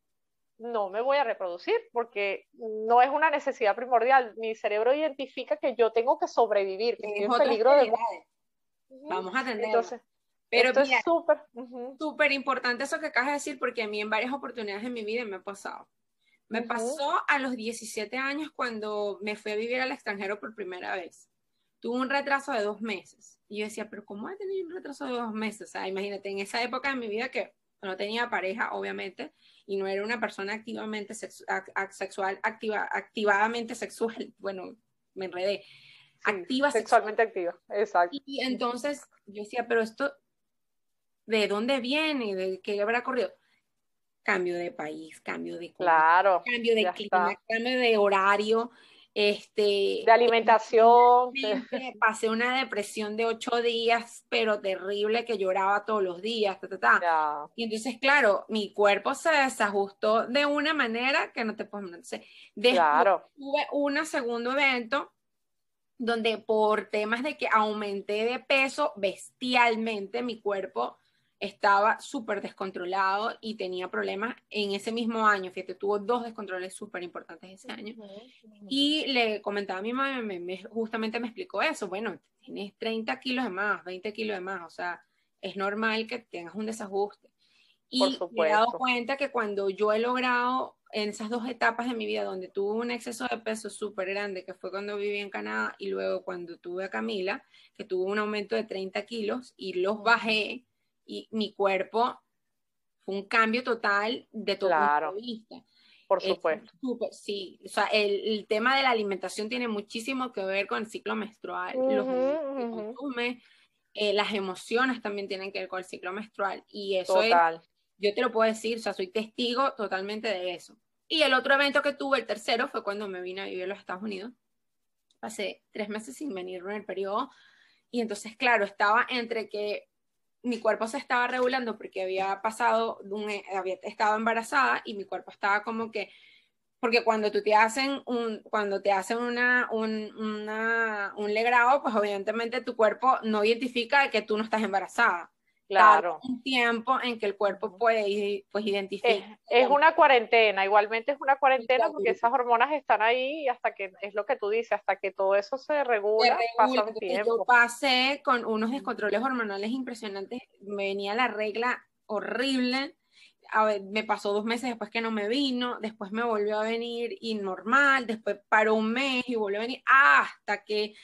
no me voy a reproducir porque no es una necesidad primordial. Mi cerebro identifica que yo tengo que sobrevivir, que estoy en peligro de... Vamos a atender. Entonces, pero es súper súper importante eso que acabas de decir porque a mí en varias oportunidades en mi vida me ha pasado. Me pasó a los 17 años cuando me fui a vivir al extranjero por primera vez. Tuve un retraso de dos meses. Y yo decía, pero ¿cómo he tenido un retraso de dos meses? O sea, imagínate, en esa época de mi vida que no tenía pareja, obviamente, y no era una persona activamente sexual, activa, activadamente sexual. (laughs) Bueno, me enredé. activa sexualmente activa, exacto. y entonces yo decía, pero esto de dónde viene, de qué habrá corrido. Cambio de país, cambio de claro, cambio de clima, cambio de horario, este, de alimentación. Pasé una depresión de ocho días, pero terrible, que lloraba todos los días. Y entonces, claro, mi cuerpo se desajustó de una manera que no te puedo decir. Después claro. tuve un segundo evento donde por temas de que aumenté de peso bestialmente, mi cuerpo estaba súper descontrolado y tenía problemas en ese mismo año. Fíjate, tuvo dos descontroles súper importantes ese año. Y le comentaba a mi mamá, me, justamente me explicó eso. Bueno, tienes 30 kilos de más, 20 kilos de más, o sea, es normal que tengas un desajuste. Y me he dado cuenta que cuando yo he logrado en esas dos etapas de mi vida donde tuve un exceso de peso súper grande, que fue cuando viví en Canadá, y luego cuando tuve a Camila, que tuvo un aumento de 30 kilos y los bajé, y mi cuerpo fue un cambio total de todo punto de vista. Por supuesto. sí, o sea, el, tema de la alimentación tiene muchísimo que ver con el ciclo menstrual, los que eh, las emociones también tienen que ver con el ciclo menstrual y eso Total. es, yo te lo puedo decir, o sea, soy testigo totalmente de eso. Y el otro evento que tuve, el tercero, fue cuando me vine a vivir en los Estados Unidos. pasé tres meses sin venir en el periodo y entonces, claro, estaba entre que mi cuerpo se estaba regulando porque había pasado, un, había estado embarazada y mi cuerpo estaba como que, porque cuando tú te hacen un, cuando te hacen una, un, una, un legrado, pues evidentemente tu cuerpo no identifica que tú no estás embarazada. Claro. un tiempo en que el cuerpo puede pues, identificar. Es, una cuarentena, igualmente es una cuarentena porque esas hormonas están ahí y hasta que, es lo que tú dices, hasta que todo eso se regula, pasa un tiempo. Yo pasé con unos descontroles hormonales impresionantes, me venía la regla horrible, a ver, me pasó dos meses después que no me vino, después me volvió a venir y normal, después paró un mes y volvió a venir, hasta que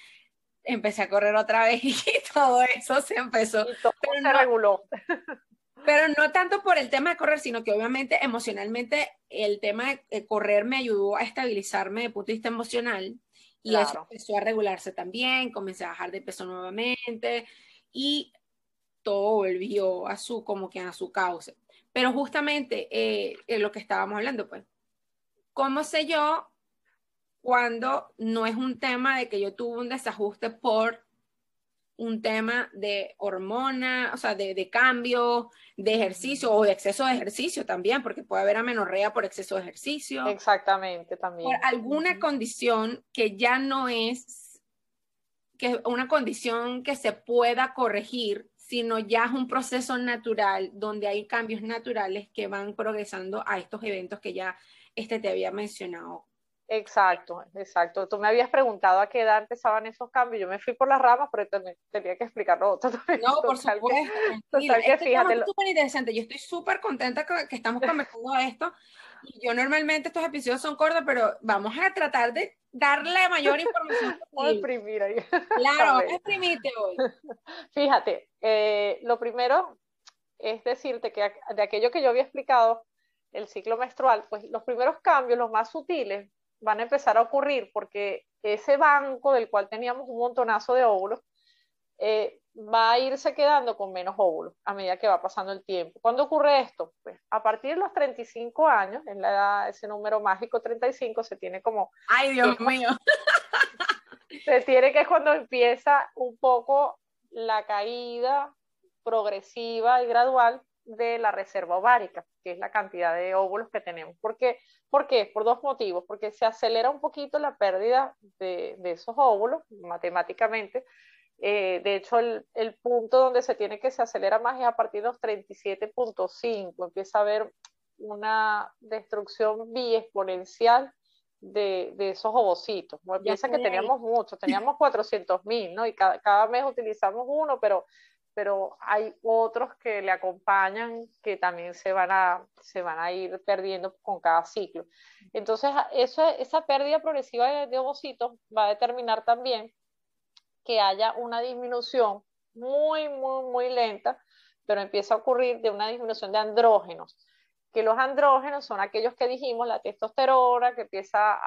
empecé a correr otra vez (laughs) y todo eso se empezó. pero se reguló. (laughs) Pero no tanto por el tema de correr, sino que obviamente emocionalmente el tema de correr me ayudó a estabilizarme de punto de vista emocional y eso empezó a regularse también, comencé a bajar de peso nuevamente y todo volvió a su, como que a su cauce. Pero justamente eh, en lo que estábamos hablando, pues, ¿cómo sé yo cuando no es un tema de que yo tuve un desajuste por un tema de hormona, o sea, de, cambio, de ejercicio o de exceso de ejercicio también, porque puede haber amenorrea por exceso de ejercicio. Exactamente, también. Por alguna condición que ya no es que una condición que se pueda corregir, sino ya es un proceso natural donde hay cambios naturales que van progresando a estos eventos que ya este te había mencionado Exacto, exacto. Tú me habías preguntado a qué edad empezaban esos cambios. Yo me fui por las ramas, pero tenía que explicarlo No, por supuesto. (laughs) Que fíjate. Es súper interesante. Yo estoy súper contenta que, estamos conversando esto. Yo normalmente estos episodios son cortos, pero vamos a tratar de darle mayor información. (laughs) Vamos a exprimir ahí. Claro, (laughs) vamos a exprimirte hoy. Fíjate, eh, lo primero es decirte que de aquello que yo había explicado, el ciclo menstrual, pues los primeros cambios, los más sutiles, van a empezar a ocurrir porque ese banco del cual teníamos un montonazo de óvulos eh, va a irse quedando con menos óvulos a medida que va pasando el tiempo. ¿Cuándo ocurre esto? Pues a partir de los 35 años, en la edad, ese número mágico 35, se tiene como... ¡Ay, Dios mío! (laughs) Se tiene que es cuando empieza un poco la caída progresiva y gradual de la reserva ovárica, que es la cantidad de óvulos que tenemos. ¿Por qué? ¿Por qué? Por dos motivos. Porque se acelera un poquito la pérdida de, esos óvulos matemáticamente. Eh, de hecho, el, punto donde se tiene que se acelera más es a partir de los 37.5. Empieza a haber una destrucción exponencial de, esos ovocitos. Piensa que teníamos muchos, teníamos 400 mil, ¿no? Y cada, cada, mes utilizamos uno, pero pero hay otros que le acompañan que también se van a, se van a ir perdiendo con cada ciclo. Entonces, eso, esa pérdida progresiva de, ovocitos va a determinar también que haya una disminución muy, muy, muy lenta, pero empieza a ocurrir de una disminución de andrógenos que los andrógenos son aquellos que dijimos, la testosterona, que empieza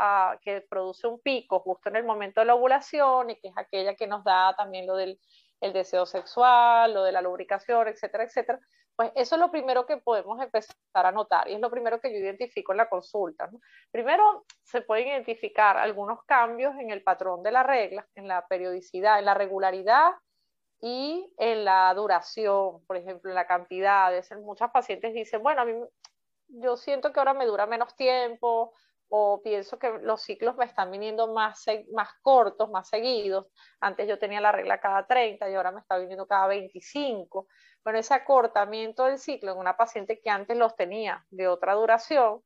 que produce un pico justo en el momento de la ovulación y que es aquella que nos da también lo del el deseo sexual, lo de la lubricación, etcétera, etcétera, pues eso es lo primero que podemos empezar a notar y es lo primero que yo identifico en la consulta. Primero, se pueden identificar algunos cambios en el patrón de la regla, en la periodicidad, en la regularidad y en la duración, por ejemplo, en la cantidad. Muchas pacientes dicen, bueno, a mí yo siento que ahora me dura menos tiempo, o pienso que los ciclos me están viniendo más, más cortos, más seguidos. Antes yo tenía la regla cada 30 y ahora me está viniendo cada 25. Bueno, ese acortamiento del ciclo en una paciente que antes los tenía de otra duración,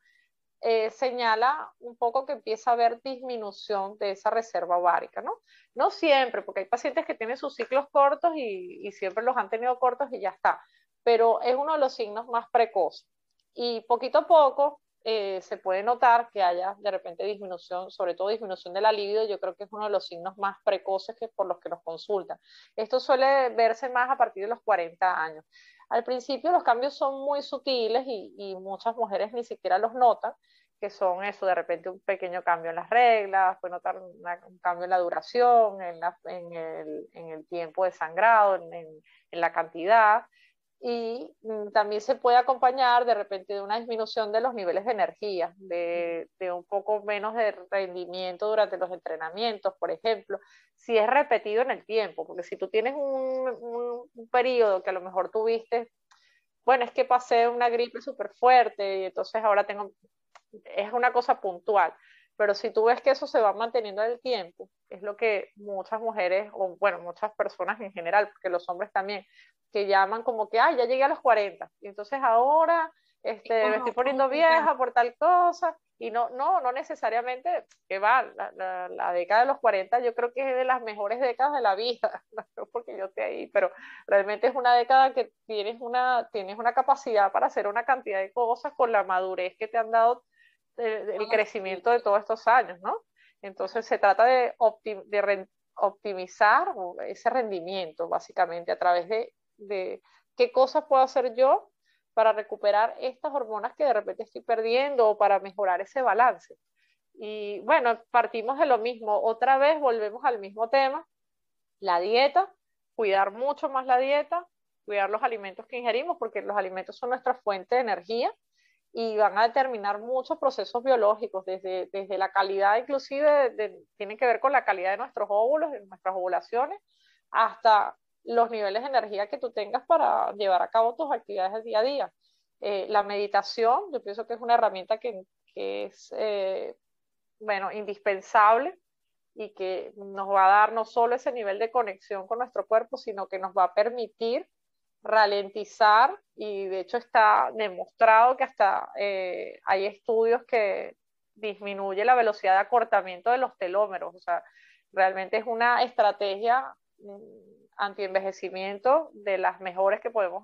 eh, señala un poco que empieza a haber disminución de esa reserva ovárica, ¿no? No siempre, porque hay pacientes que tienen sus ciclos cortos y, y siempre los han tenido cortos y ya está, pero es uno de los signos más precoces. Y poquito a poco eh, se puede notar que haya de repente disminución, sobre todo disminución de la libido, yo creo que es uno de los signos más precoces que por los que nos consultan. Esto suele verse más a partir de los 40 años. Al principio los cambios son muy sutiles y, muchas mujeres ni siquiera los notan, que son eso, de repente un pequeño cambio en las reglas, puede notar un cambio en la duración, en, el, tiempo de sangrado, en la cantidad y mm, también se puede acompañar de repente de una disminución de los niveles de energía, de, un poco menos de rendimiento durante los entrenamientos, por ejemplo, si es repetido en el tiempo, porque si tú tienes un, un periodo que a lo mejor tuviste, bueno, es que pasé una gripe súper fuerte y entonces ahora tengo, es una cosa puntual, pero si tú ves que eso se va manteniendo en el tiempo, es lo que muchas mujeres, o bueno, muchas personas en general, porque los hombres también, que llaman como que, ay, ya llegué a los 40, y entonces ahora este, me estoy poniendo vieja por tal cosa, y no, no, no necesariamente, que va, la, la, década de los 40 yo creo que es de las mejores décadas de la vida, (laughs) no porque yo esté ahí, pero realmente es una década que tienes una, tienes una capacidad para hacer una cantidad de cosas con la madurez que te han dado el crecimiento de todos estos años, ¿no? Entonces se trata de, optimizar ese rendimiento, básicamente, a través de, de qué cosas puedo hacer yo para recuperar estas hormonas que de repente estoy perdiendo o para mejorar ese balance. Y bueno, partimos de lo mismo. Otra vez volvemos al mismo tema, la dieta, cuidar mucho más la dieta, cuidar los alimentos que ingerimos, porque los alimentos son nuestra fuente de energía y van a determinar muchos procesos biológicos, desde, desde la calidad inclusive, de, tienen que ver con la calidad de nuestros óvulos, de nuestras ovulaciones, hasta los niveles de energía que tú tengas para llevar a cabo tus actividades del día a día. Eh, la meditación, yo pienso que es una herramienta que, que es, eh, bueno, indispensable y que nos va a dar no solo ese nivel de conexión con nuestro cuerpo, sino que nos va a permitir ralentizar y de hecho está demostrado que hasta eh, hay estudios que disminuye la velocidad de acortamiento de los telómeros. O sea, realmente es una estrategia mm, anti-envejecimiento de las mejores que podemos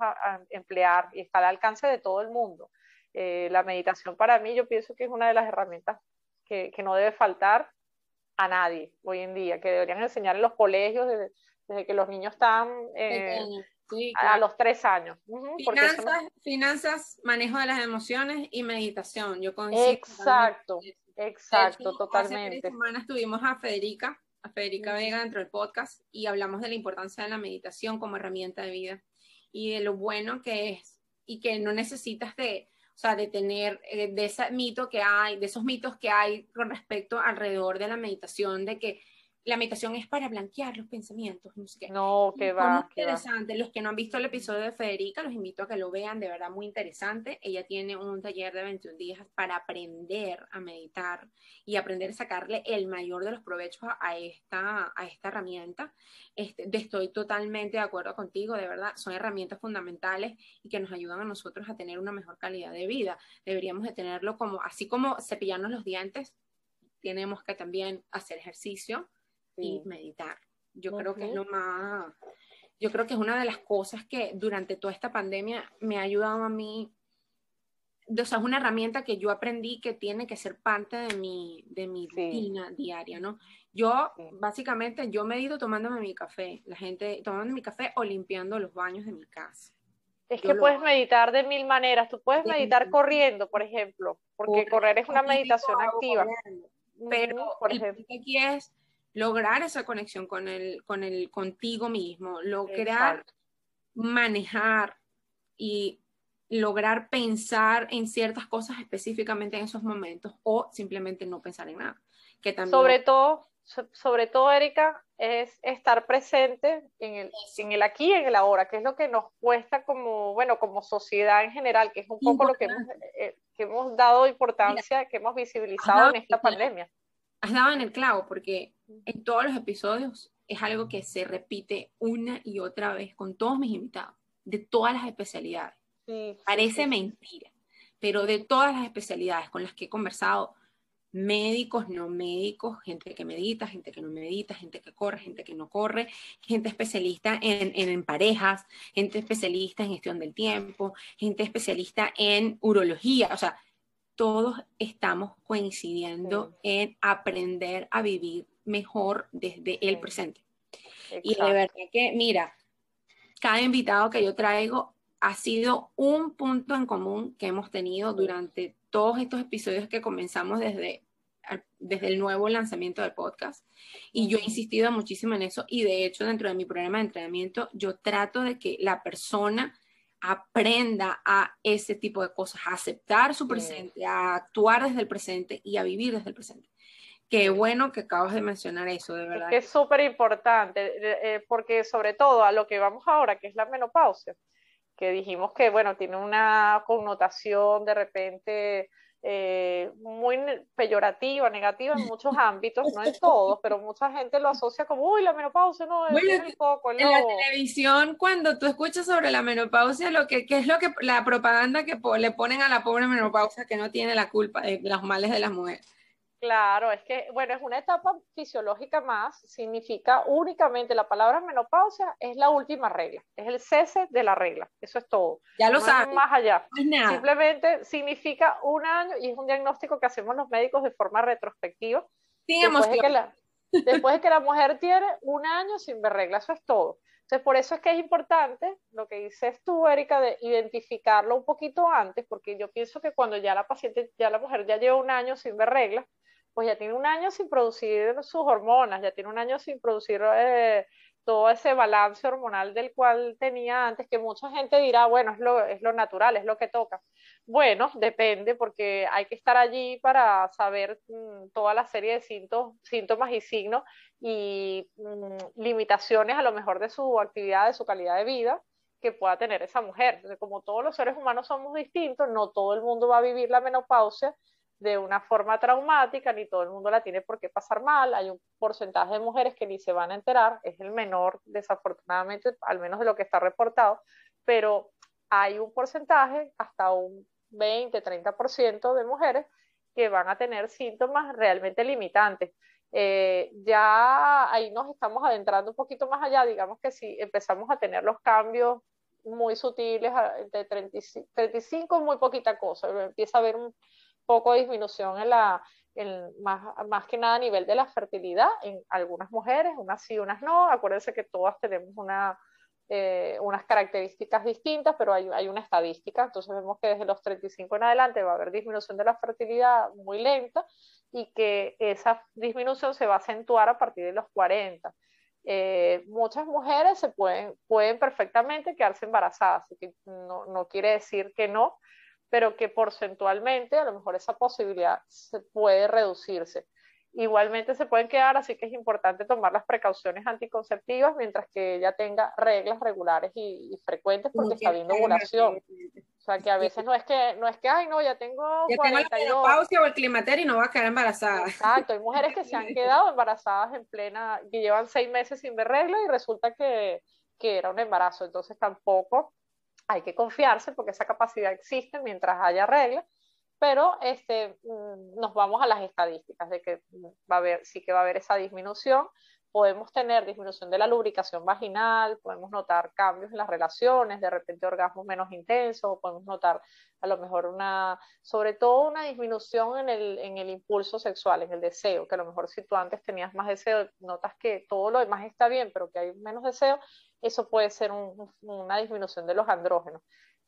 emplear y está al alcance de todo el mundo. Eh, la meditación para mí yo pienso que es una de las herramientas que, que, no debe faltar a nadie hoy en día, que deberían enseñar en los colegios desde, que los niños están eh, a los tres años. finanzas, finanzas, manejo de las emociones y meditación. Yo Exacto, exacto, totalmente. Hace tres semanas tuvimos a Federica, a Federica Vega dentro del podcast y hablamos de la importancia de la meditación como herramienta de vida y de lo bueno que es y que no necesitas de, o sea, de tener eh, de ese mito que hay, de esos mitos que hay con respecto alrededor de la meditación, de que la meditación es para blanquear los pensamientos. No, sé no que va. interesante. Los que no han visto el episodio de Federica, los invito a que lo vean, de verdad muy interesante. Ella tiene un taller de 21 días para aprender a meditar y aprender a sacarle el mayor de los provechos a, esta, a esta herramienta. Este, estoy totalmente de acuerdo contigo, de verdad, son herramientas fundamentales y que nos ayudan a nosotros a tener una mejor calidad de vida. Deberíamos de tenerlo como, así como cepillarnos los dientes, tenemos que también hacer ejercicio y meditar. Yo creo que es lo más, yo creo que es una de las cosas que durante toda esta pandemia me ha ayudado a mí, o sea, es una herramienta que yo aprendí que tiene que ser parte de mi, de mi rutina diaria, ¿no? Yo, básicamente, yo medito tomándome mi café, la gente tomando mi café o limpiando los baños de mi casa. Es que puedes meditar de mil maneras. Tú puedes meditar corriendo, por ejemplo, porque correr es una meditación activa. Pero, por ejemplo, aquí es lograr esa conexión con el, con el contigo mismo, lograr manejar y lograr pensar en ciertas cosas específicamente en esos momentos o simplemente no pensar en nada. Que también... Sobre todo, sobre todo, Erika, es estar presente en el, en el aquí y en el ahora, que es lo que nos cuesta como, bueno, como sociedad en general, que es un poco lo que hemos, eh, que hemos dado importancia, que hemos visibilizado en esta pandemia has dado en el clavo porque en todos los episodios es algo que se repite una y otra vez con todos mis invitados, de todas las especialidades. Parece mentira, pero de todas las especialidades con las que he conversado, médicos, no médicos, gente que medita, gente que no medita, gente que corre, gente que no corre, gente especialista en, en, parejas, gente especialista en gestión del tiempo, gente especialista en urología, o sea, todos estamos coincidiendo en aprender a vivir mejor desde el presente. Y de verdad que, mira, cada invitado que yo traigo ha sido un punto en común que hemos tenido durante todos estos episodios que comenzamos desde, desde el nuevo lanzamiento del podcast. Y yo he insistido muchísimo en eso. Y de hecho dentro de mi programa de entrenamiento yo trato de que la persona aprenda a ese tipo de cosas, a aceptar su presente, a actuar desde el presente y a vivir desde el presente. Qué bueno que acabas de mencionar eso, de verdad. Es que súper importante, eh, porque sobre todo a lo que vamos ahora, que es la menopausia, que dijimos que, bueno, tiene una connotación de repente eh, muy peyorativa, negativa en muchos (laughs) ámbitos, no en todos, pero mucha gente lo asocia como, uy, la menopausia no es un poco. En la televisión, cuando tú escuchas sobre la menopausia, lo que, es lo que la propaganda que le ponen a la pobre menopausia que no tiene la culpa de los males de las mujeres. Claro, es que, bueno, es una etapa fisiológica más, significa únicamente la palabra menopausia es la última regla, es el cese de la regla, eso es todo. Ya lo sabes. Más allá. Simplemente significa un año y es un diagnóstico que hacemos los médicos de forma retrospectiva. después, de que la, (laughs) después de que la mujer tiene un año sin ver regla, eso es todo. Entonces, por eso es que es importante lo que dices tú, Erika, de identificarlo un poquito antes, porque yo pienso que cuando ya la paciente, ya la mujer ya lleva un año sin ver reglas, pues ya tiene un año sin producir sus hormonas, ya tiene un año sin producir eh, todo ese balance hormonal del cual tenía antes, que mucha gente dirá, bueno, es lo, es lo natural, es lo que toca. Bueno, depende, porque hay que estar allí para saber mm, toda la serie de síntomas, y signos y mm, limitaciones a lo mejor de su actividad, de su calidad de vida que pueda tener esa mujer. Como todos los seres humanos somos distintos, no todo el mundo va a vivir la menopausia de una forma traumática, ni todo el mundo la tiene por qué pasar mal, hay un porcentaje de mujeres que ni se van a enterar, es el menor desafortunadamente, al menos de lo que está reportado, pero hay un porcentaje, hasta un 20, 30% de mujeres que van a tener síntomas realmente limitantes. Eh, ya ahí nos estamos adentrando un poquito más allá, digamos que si empezamos a tener los cambios muy sutiles, de 35, 35 muy poquita cosa, empieza a haber un poco de disminución en la, más, más, que nada a nivel de la fertilidad en algunas mujeres, unas sí, unas no. Acuérdense que todas tenemos una, eh, unas características distintas, pero hay, hay, una estadística. Entonces vemos que desde los 35 en adelante va a haber disminución de la fertilidad muy lenta y que esa disminución se va a acentuar a partir de los 40. Eh, muchas mujeres se pueden, pueden perfectamente quedarse embarazadas, así que no, no quiere decir que no, pero que porcentualmente a lo mejor esa posibilidad se puede reducirse. Igualmente se pueden quedar, así que es importante tomar las precauciones anticonceptivas mientras que ella tenga reglas regulares y, frecuentes porque está viendo ovulación. O sea, que a veces no es que, no es que, ay, no, ya tengo ya tengo la pausa o el climaterio y no va a quedar embarazada. Exacto, hay mujeres que se han quedado embarazadas en plena, que llevan seis meses sin ver reglas y resulta que, que era un embarazo, entonces tampoco hay que confiarse porque esa capacidad existe mientras haya reglas, pero este, mm, nos vamos a las estadísticas de que va a haber, sí que va a haber esa disminución. Podemos tener disminución de la lubricación vaginal, podemos notar cambios en las relaciones, de repente orgasmos menos intensos, podemos notar a lo mejor una, sobre todo una disminución en el, en el impulso sexual, en el deseo, que a lo mejor si tú antes tenías más deseo, notas que todo lo demás está bien, pero que hay menos deseo, eso puede ser una disminución de los andrógenos.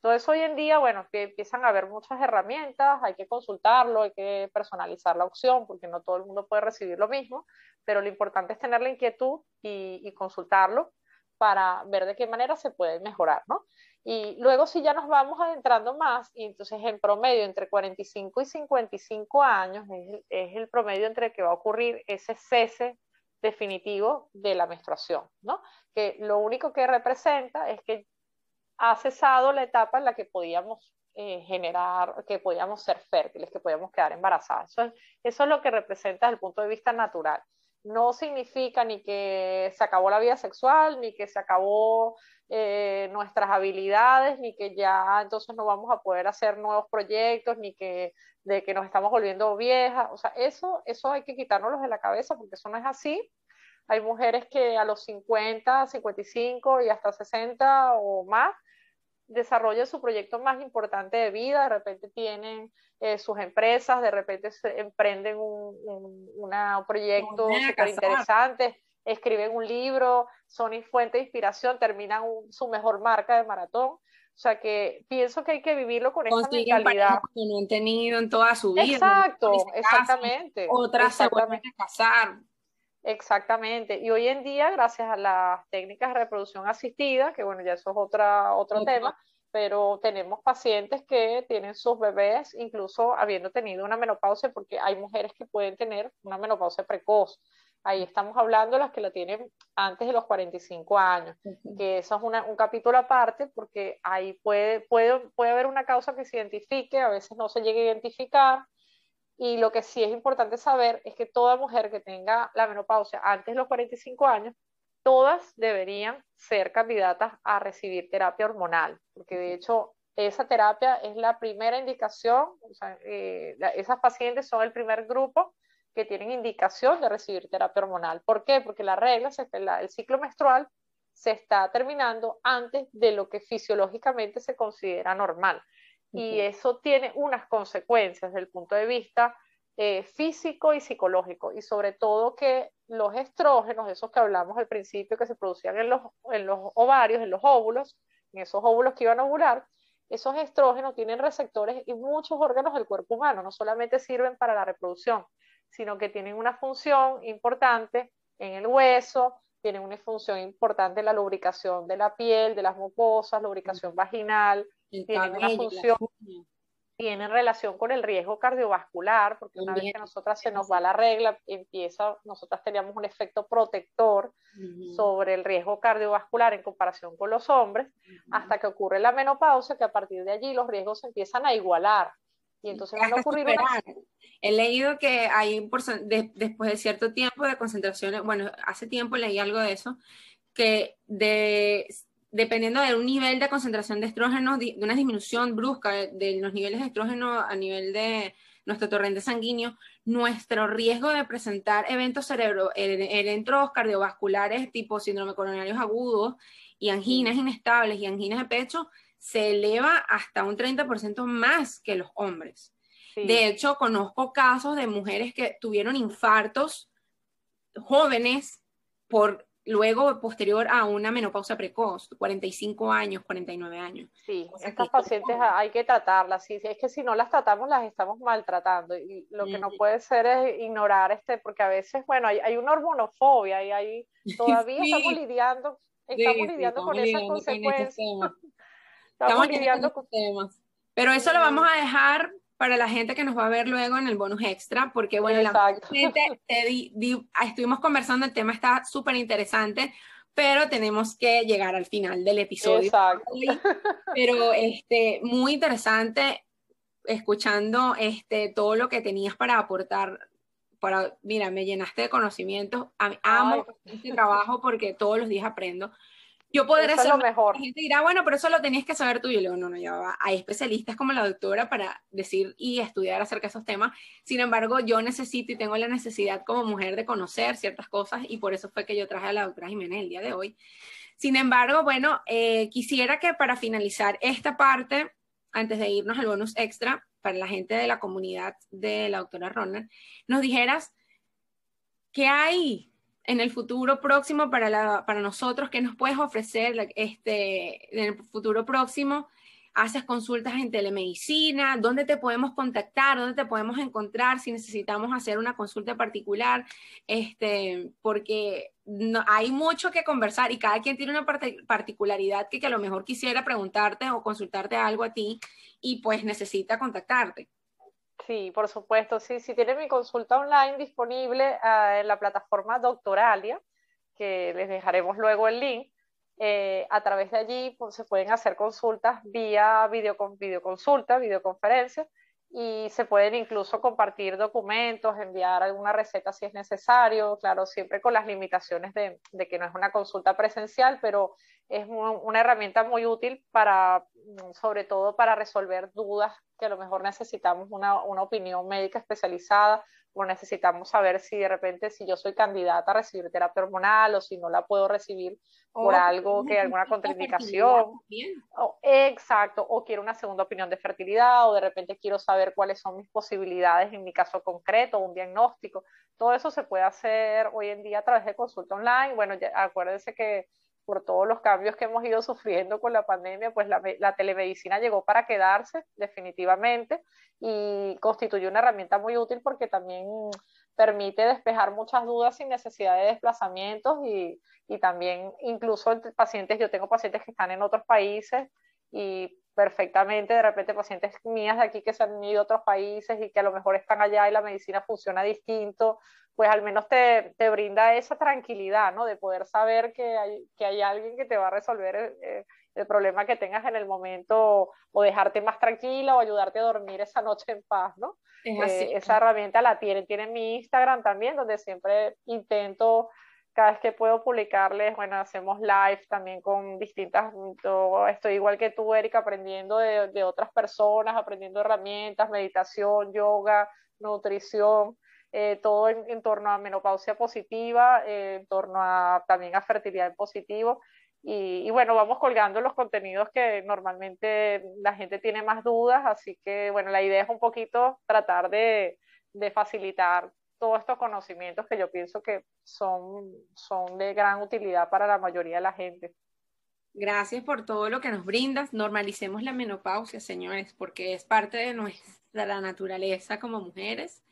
Entonces hoy en día, bueno, que empiezan a haber muchas herramientas, hay que consultarlo, hay que personalizar la opción, porque no todo el mundo puede recibir lo mismo, pero lo importante es tener la inquietud y, consultarlo para ver de qué manera se puede mejorar, ¿no? Y luego si ya nos vamos adentrando más, y entonces en promedio entre 45 y 55 años es, es el promedio entre que va a ocurrir ese cese definitivo de la menstruación, ¿no? Que lo único que representa es que ha cesado la etapa en la que podíamos eh, generar, que podíamos ser fértiles, que podíamos quedar embarazadas. Es, eso es lo que representa desde el punto de vista natural. No significa ni que se acabó la vida sexual, ni que se acabó eh, nuestras habilidades, ni que ya entonces no vamos a poder hacer nuevos proyectos, ni que de que nos estamos volviendo viejas. O sea, eso, eso hay que quitárnoslo de la cabeza porque eso no es así. Hay mujeres que a los 50, 55 y hasta 60 o más desarrollan su proyecto más importante de vida, de repente tienen eh, sus empresas, de repente se emprenden un, un, proyecto súper interesante, escriben un libro, son fuente de inspiración, terminan su mejor marca de maratón. O sea que pienso que hay que vivirlo con esa mentalidad. que no han tenido en toda su vida. Exacto, exactamente. Otras se vuelven a casar. Exactamente. Y hoy en día, gracias a las técnicas de reproducción asistida, que bueno, ya eso es otra, otro tema, pero tenemos pacientes que tienen sus bebés incluso habiendo tenido una menopausia, porque hay mujeres que pueden tener una menopausia precoz. Ahí estamos hablando de las que la tienen antes de los 45 años, que eso es un capítulo aparte porque ahí puede, puede, puede haber una causa que se identifique, a veces no se llega a identificar, y lo que sí es importante saber es que toda mujer que tenga la menopausia antes de los 45 años, todas deberían ser candidatas a recibir terapia hormonal, porque de hecho esa terapia es la primera indicación, o sea, eh, esas pacientes son el primer grupo que tienen indicación de recibir terapia hormonal. ¿Por qué? Porque la regla, el ciclo menstrual se está terminando antes de lo que fisiológicamente se considera normal. Y eso tiene unas consecuencias desde el punto de vista eh, físico y psicológico. Y sobre todo que los estrógenos, esos que hablamos al principio, que se producían en los, en los ovarios, en los óvulos, en esos óvulos que iban a ovular, esos estrógenos tienen receptores en muchos órganos del cuerpo humano, no solamente sirven para la reproducción, sino que tienen una función importante en el hueso, tienen una función importante en la lubricación de la piel, de las mucosas, lubricación vaginal, tienen una función, tienen relación con el riesgo cardiovascular, porque una vez que nosotras se nos va la regla, empieza, nosotras teníamos un efecto protector sobre el riesgo cardiovascular en comparación con los hombres, hasta que ocurre la menopausia, que a partir de allí los riesgos empiezan a igualar. Y entonces van a ocurrir He leído que hay, después de cierto tiempo de concentraciones, bueno, hace tiempo leí algo de eso, que de, dependiendo de un nivel de concentración de estrógeno, de una disminución brusca de, los niveles de estrógeno a nivel de nuestro torrente sanguíneo, nuestro riesgo de presentar eventos cerebro, eventos cardiovasculares tipo síndrome coronarios agudos y anginas inestables y anginas de pecho se eleva hasta un 30% más que los hombres. De hecho, conozco casos de mujeres que tuvieron infartos jóvenes por luego posterior a una menopausia precoz, 45 años, 49 años. Sí, estas pacientes hay que tratarlas, sí, es que si no las tratamos las estamos maltratando y lo que no puede ser es ignorar este, porque a veces, bueno, hay, una hormonofobia y ahí (laughs) todavía estamos lidiando, estamos lidiando con esas consecuencias. Estamos, lidiando con temas. Pero eso lo vamos a dejar para la gente que nos va a ver luego en el bonus extra, porque bueno, la gente, (laughs) estuvimos conversando, el tema está súper interesante, pero tenemos que llegar al final del episodio. Exacto. Pero este, muy interesante escuchando este, todo lo que tenías para aportar. Para, mira, me llenaste de conocimientos. Amo este trabajo porque todos los días aprendo yo podré hacer lo mejor. La gente dirá, bueno, pero eso lo tenías que saber tú. Y yo le digo, no, no, ya va. Hay especialistas como la doctora para decir y estudiar acerca de esos temas. Sin embargo, yo necesito y tengo la necesidad como mujer de conocer ciertas cosas y por eso fue que yo traje a la doctora Jiménez el día de hoy. Sin embargo, bueno, eh, quisiera que para finalizar esta parte, antes de irnos al bonus extra, para la gente de la comunidad de la doctora Ronald, nos dijeras qué hay en el futuro próximo para, para nosotros, ¿qué nos puedes ofrecer este, en el futuro próximo? ¿Haces consultas en telemedicina? ¿Dónde te podemos contactar? ¿Dónde te podemos encontrar si necesitamos hacer una consulta particular? Este, porque no, hay mucho que conversar y cada quien tiene una particularidad que, que a lo mejor quisiera preguntarte o consultarte algo a ti y pues necesita contactarte. Sí, por supuesto. Sí, sí tiene mi consulta online disponible ah, en la plataforma Doctoralia, que les dejaremos luego el link. Eh, a través de allí pues, se pueden hacer consultas vía videoconsulta, videoconferencia, y se pueden incluso compartir documentos, enviar alguna receta si es necesario, claro, siempre con las limitaciones de que no es una consulta presencial, pero es una herramienta muy útil para, sobre todo para resolver dudas que a lo mejor necesitamos una, una opinión médica especializada o necesitamos saber si de repente si yo soy candidata a recibir terapia hormonal o si no la puedo recibir por algo que alguna contraindicación. O, exacto, o quiero una segunda opinión de fertilidad o de repente quiero saber cuáles son mis posibilidades en mi caso concreto, un diagnóstico. Todo eso se puede hacer hoy en día a través de consulta online. Bueno, acuérdense que por todos los cambios que hemos ido sufriendo con la pandemia, pues la, telemedicina llegó para quedarse definitivamente y constituye una herramienta muy útil porque también permite despejar muchas dudas sin necesidad de desplazamientos y, y también incluso entre pacientes, yo tengo pacientes que están en otros países y perfectamente de repente pacientes mías de aquí que se han ido a otros países y que a lo mejor están allá y la medicina funciona distinto, pues al menos te, te brinda esa tranquilidad, ¿no? De poder saber que hay, que hay alguien que te va a resolver el, eh, el problema que tengas en el momento o dejarte más tranquila o ayudarte a dormir esa noche en paz, ¿no? Eh, esa herramienta la tienen. Tienen mi Instagram también, donde siempre intento cada vez que puedo publicarles, bueno, hacemos live también con distintas, estoy igual que tú, Erika, aprendiendo de, de otras personas, aprendiendo herramientas, meditación, yoga, nutrición, eh, todo en, torno a menopausia positiva, eh, en torno a también a fertilidad en positivo. Y, y, bueno, vamos colgando los contenidos que normalmente la gente tiene más dudas, así que bueno, la idea es un poquito tratar de, de facilitar todos estos conocimientos que yo pienso que son, son de gran utilidad para la mayoría de la gente. Gracias por todo lo que nos brindas. Normalicemos la menopausia, señores, porque es parte de nuestra naturaleza como mujeres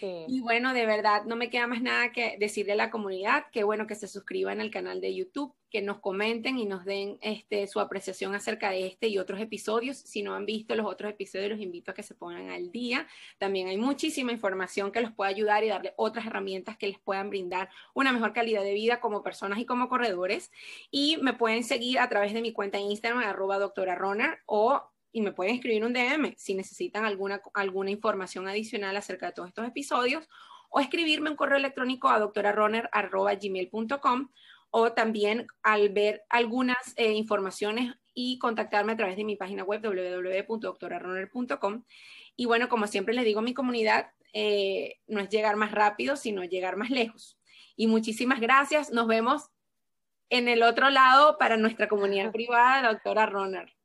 y bueno, de verdad, no me queda más nada que decirle a la comunidad que bueno que se suscriban al canal de YouTube, que nos comenten y nos den este, su apreciación acerca de este y otros episodios. Si no han visto los otros episodios, los invito a que se pongan al día. También hay muchísima información que los pueda ayudar y darle otras herramientas que les puedan brindar una mejor calidad de vida como personas y como corredores. Y me pueden seguir a través de mi cuenta en Instagram, arroba doctora o y me pueden escribir un DM si necesitan alguna, alguna información adicional acerca de todos estos episodios o escribirme un correo electrónico a doctoraroner.gmail.com o también al ver algunas eh, informaciones y contactarme a través de mi página web www.doctoraroner.com. Y bueno, como siempre les digo a mi comunidad, eh, no es llegar más rápido, sino llegar más lejos. Y muchísimas gracias. Nos vemos en el otro lado para nuestra comunidad (laughs) privada, doctora Roner.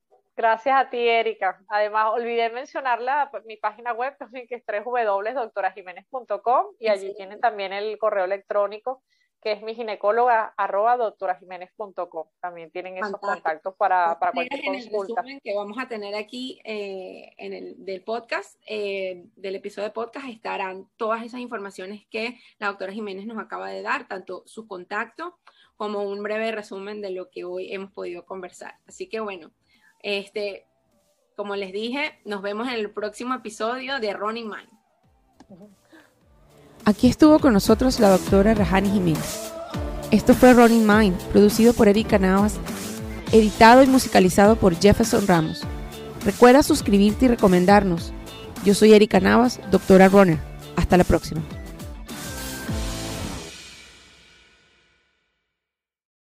Gracias a ti, Erika. Además, olvidé mencionar pues, mi página web también, que es www.doctorajiménez.com y allí tienen también el correo electrónico que es mi ginecóloga arroba doctorajiménez.com. También tienen esos contactos para, para cualquier consulta. que vamos a tener aquí eh, en el del podcast, eh, del episodio de podcast, estarán todas esas informaciones que la doctora Jiménez nos acaba de dar, tanto su contacto como un breve resumen de lo que hoy hemos podido conversar. Así que bueno, este, como les dije, nos vemos en el próximo episodio de Running Mind. Aquí estuvo con nosotros la doctora Rajani Jiménez. Esto fue Running Mind, producido por Erika Navas, editado y musicalizado por Jefferson Ramos. Recuerda suscribirte y recomendarnos. Yo soy Erika Navas, doctora Runner. Hasta la próxima.